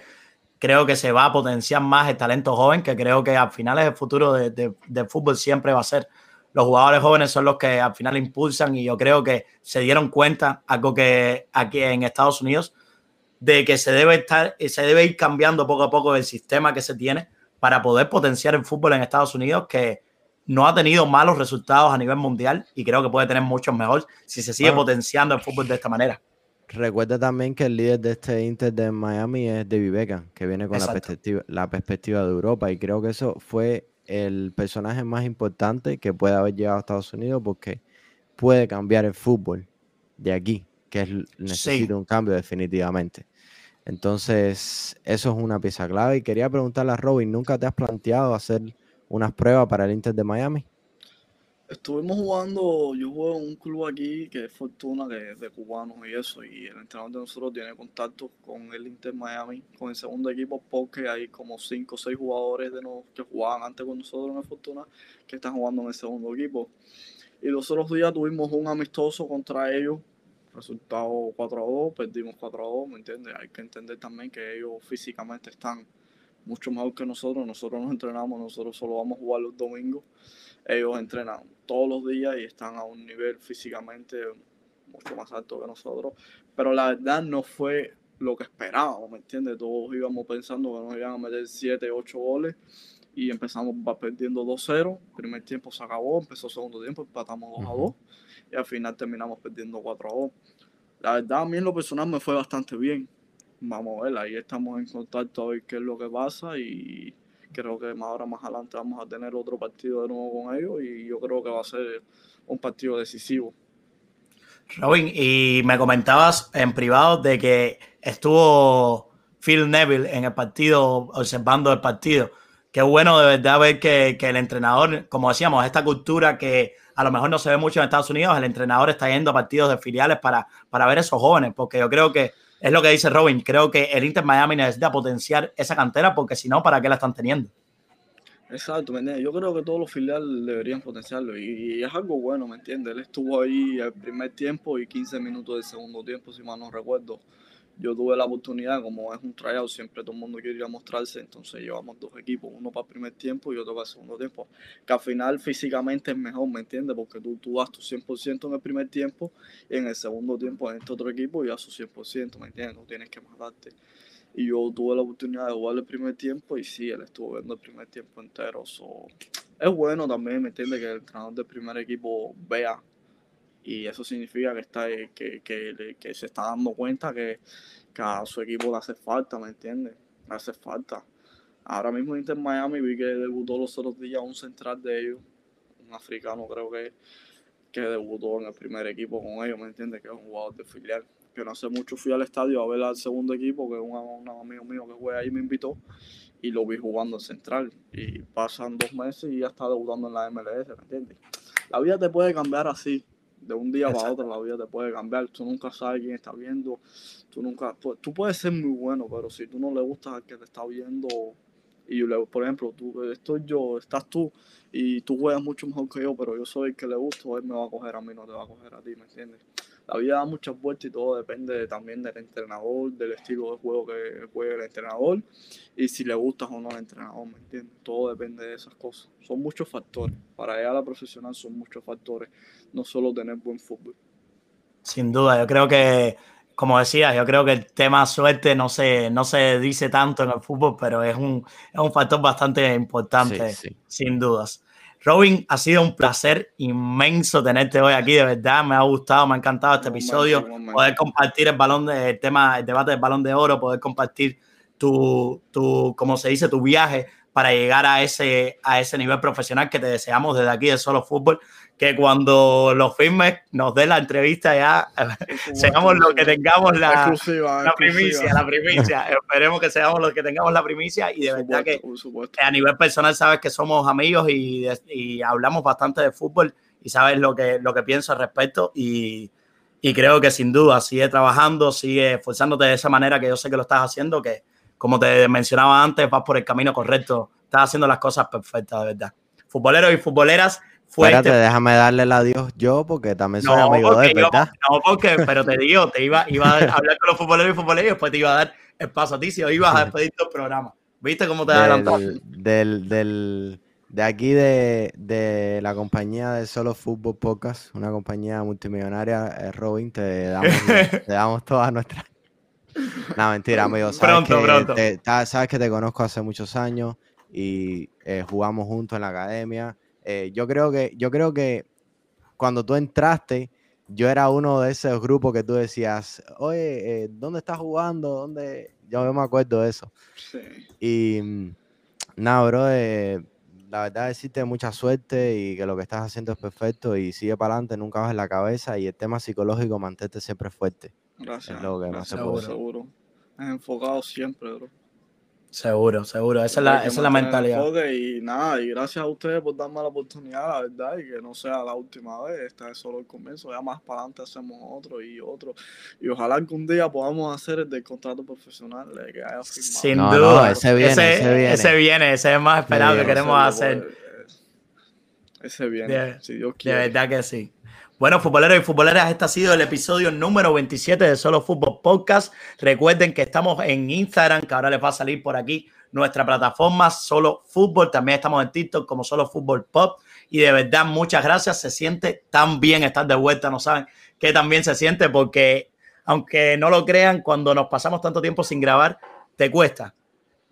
creo que se va a potenciar más el talento joven, que creo que al final es el futuro de, fútbol siempre va a ser. Los jugadores jóvenes son los que al final impulsan y yo creo que se dieron cuenta, algo que aquí en Estados Unidos, de que se debe, estar, se debe ir cambiando poco a poco el sistema que se tiene para poder potenciar el fútbol en Estados Unidos, que no ha tenido malos resultados a nivel mundial y creo que puede tener muchos mejores si se sigue potenciando el fútbol de esta manera. Recuerda también que el líder de este Inter de Miami es David Beckham, que viene con la perspectiva, la perspectiva de Europa. Y creo que eso fue el personaje más importante que puede haber llegado a Estados Unidos porque puede cambiar el fútbol de aquí, que es, necesita un cambio definitivamente. Entonces, eso es una pieza clave. Y quería preguntarle a Robin, ¿nunca te has planteado hacer unas pruebas para el Inter de Miami? Estuvimos jugando, yo juego en un club aquí que es Fortuna, que de cubanos y eso, y el entrenador de nosotros tiene contacto con el Inter Miami, con el segundo equipo, porque hay como 5 o 6 jugadores de los que jugaban antes con nosotros en Fortuna que están jugando en el segundo equipo. Y los otros días tuvimos un amistoso contra ellos, resultado 4 a 2, perdimos 4 a 2, ¿me entiendes? Hay que entender también que ellos físicamente están mucho mejor que nosotros, nosotros nos entrenamos, nosotros solo vamos a jugar los domingos ellos entrenan todos los días y están a un nivel físicamente mucho más alto que nosotros. Pero la verdad no fue lo que esperábamos, ¿me entiendes? Todos íbamos pensando que nos iban a meter 7, 8 goles y empezamos perdiendo 2-0. Primer tiempo se acabó, empezó segundo tiempo, empatamos 2 2 y al final terminamos perdiendo 4 2. La verdad, a mí en lo personal me fue bastante bien. Vamos a ver, ahí estamos en contacto a ver qué es lo que pasa y creo que más ahora más adelante vamos a tener otro partido de nuevo con ellos y yo creo que va a ser un partido decisivo. Robin, y me comentabas en privado de que estuvo Phil Neville en el partido, observando el partido. Qué bueno de verdad ver que, que, el entrenador, como decíamos, esta cultura que a lo mejor no se ve mucho en Estados Unidos, el entrenador está yendo a partidos de filiales para, para ver esos jóvenes, porque yo creo que es lo que dice Robin. Creo que el Inter Miami necesita potenciar esa cantera porque si no, ¿para qué la están teniendo? Exacto, yo creo que todos los filiales deberían potenciarlo y, es algo bueno, ¿me entiendes? Él estuvo ahí el primer tiempo y 15 minutos del segundo tiempo, si mal no recuerdo yo tuve la oportunidad, como es un tryout, siempre todo el mundo quiere mostrarse, entonces llevamos dos equipos, uno para el primer tiempo y otro para el segundo tiempo, que al final físicamente es mejor, ¿me entiendes? Porque tú, tú das tu 100% en el primer tiempo y en el segundo tiempo en este otro equipo y su 100%, ¿me entiendes? No tienes que matarte. Y yo tuve la oportunidad de jugar el primer tiempo y sí, él estuvo viendo el primer tiempo entero. es bueno también, ¿me entiendes? Que el entrenador del primer equipo vea y eso significa que está que, que, que se está dando cuenta que, a su equipo le hace falta, ¿me entiendes? Le hace falta. Ahora mismo Inter Miami vi que debutó los otros días un central de ellos, un africano creo que, que debutó en el primer equipo con ellos, ¿me entiendes? Que es un jugador de filial. Que no hace mucho fui al estadio a ver al segundo equipo, que un, un amigo mío que juega ahí me invitó y lo vi jugando en Central. Y pasan dos meses y ya está debutando en la MLS, ¿me entiendes? La vida te puede cambiar así, de un día para otro la vida te puede cambiar. Tú nunca sabes quién está viendo. Tú nunca, tú puedes ser muy bueno, pero si tú no le gusta al que te está viendo, y por ejemplo, tú, estoy yo, estás tú, y tú juegas mucho mejor que yo, pero yo soy el que le gusta, él me va a coger a mí, no te va a coger a ti, ¿me entiendes? La vida da muchas vueltas y todo depende también del entrenador, del estilo de juego que juegue el entrenador y si le gusta o no al entrenador, ¿me entiendes? Todo depende de esas cosas. Son muchos factores. Para llegar a la profesional son muchos factores, no solo tener buen fútbol. Sin duda, yo creo que como decía, yo creo que el tema suerte no se, no se dice tanto en el fútbol, pero es un, es un factor bastante importante, sin dudas. Robin, ha sido un placer inmenso tenerte hoy aquí, de verdad, me ha gustado, me ha encantado este episodio, poder compartir el balón de, tema, el debate del balón de oro, poder compartir tu, tu, como se dice, tu viaje para llegar a ese, a ese nivel profesional que te deseamos desde aquí de Solo Fútbol que cuando los firmes nos den la entrevista ya. Seamos los que tengamos la, la primicia, la primicia. Esperemos que seamos los que tengamos la primicia y de verdad que, a nivel personal sabes que somos amigos y, y, hablamos bastante de fútbol y sabes lo que, lo que pienso al respecto y, y creo que sin duda sigue trabajando, sigue esforzándote de esa manera que yo sé que lo estás haciendo, que como te mencionaba antes, vas por el camino correcto, estás haciendo las cosas perfectas, de verdad. Futboleros y futboleras, Espérate, déjame darle el adiós yo, porque también soy amigo de él, ¿verdad? no, porque, pero te digo, te iba, iba a hablar con los futboleros y futboleros y después te iba a dar el paso a ti si ibas a despedir tu programa. ¿Viste cómo te adelantó? Del, del, de aquí de, de, la compañía de Solo Fútbol Podcast, una compañía multimillonaria, eh, Robin, te damos, te damos todas nuestras... No, mentira, amigo. Sabes pronto, que pronto. Te, sabes que te conozco hace muchos años y eh, jugamos juntos en la academia eh, yo, creo que, yo creo que cuando tú entraste, yo era uno de esos grupos que tú decías, oye, eh, ¿dónde estás jugando? ¿Dónde? Yo me acuerdo de eso. Sí. Y mm, nada, bro, eh, la verdad decirte mucha suerte y que lo que estás haciendo es perfecto y sigue para adelante, nunca bajes la cabeza y el tema psicológico mantente siempre fuerte. Gracias. Es lo que Gracias, seguro, seguro. Enfocado siempre, bro. Seguro, seguro. Esa es la, esa es la mentalidad. Y nada, y gracias a ustedes por darme la oportunidad, la verdad, y que no sea la última vez. Esta es solo el comienzo. Ya más para adelante hacemos otro y otro. Y ojalá algún día podamos hacer el del contrato profesional que haya firmado. Sin duda. ese, viene, ese, viene, ese, viene. ese es más esperado que queremos hacer. Ese viene, si Dios quiere. De verdad que sí. Bueno, futboleros y futboleras, este ha sido el episodio número 27 de Solo Fútbol Podcast. Recuerden que estamos en Instagram, que ahora les va a salir por aquí nuestra plataforma Solo Fútbol. También estamos en TikTok como Solo Fútbol Pop. Y de verdad, muchas gracias. Se siente tan bien estar de vuelta. No saben qué también se siente porque, aunque no lo crean, cuando nos pasamos tanto tiempo sin grabar, te cuesta.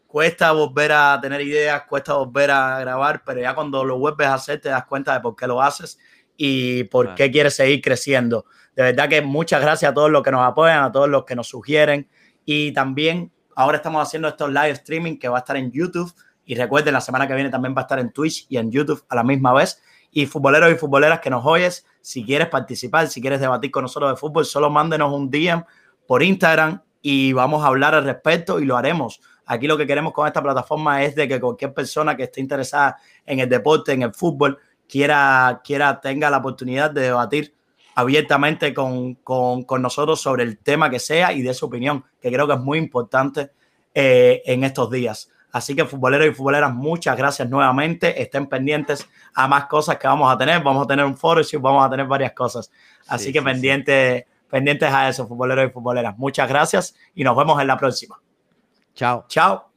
Cuesta volver a tener ideas, cuesta volver a grabar, pero ya cuando lo vuelves a hacer te das cuenta de por qué lo haces y por qué quieres seguir creciendo. De verdad que muchas gracias a todos los que nos apoyan, a todos los que nos sugieren y también ahora estamos haciendo estos live streaming que va a estar en YouTube y recuerden, la semana que viene también va a estar en Twitch y en YouTube a la misma vez. Y futboleros y futboleras que nos oyes, si quieres participar, si quieres debatir con nosotros de fútbol, solo mándenos un DM por Instagram y vamos a hablar al respecto y lo haremos. Aquí lo que queremos con esta plataforma es de que cualquier persona que esté interesada en el deporte, en el fútbol, quiera, quiera tenga la oportunidad de debatir abiertamente con, nosotros sobre el tema que sea y de su opinión, que creo que es muy importante eh, en estos días. Así que futboleros y futboleras, muchas gracias nuevamente. Estén pendientes a más cosas que vamos a tener. Vamos a tener un foro y vamos a tener varias cosas. Así que pendientes, pendientes a eso, futboleros y futboleras. Muchas gracias y nos vemos en la próxima. Chao. Chao.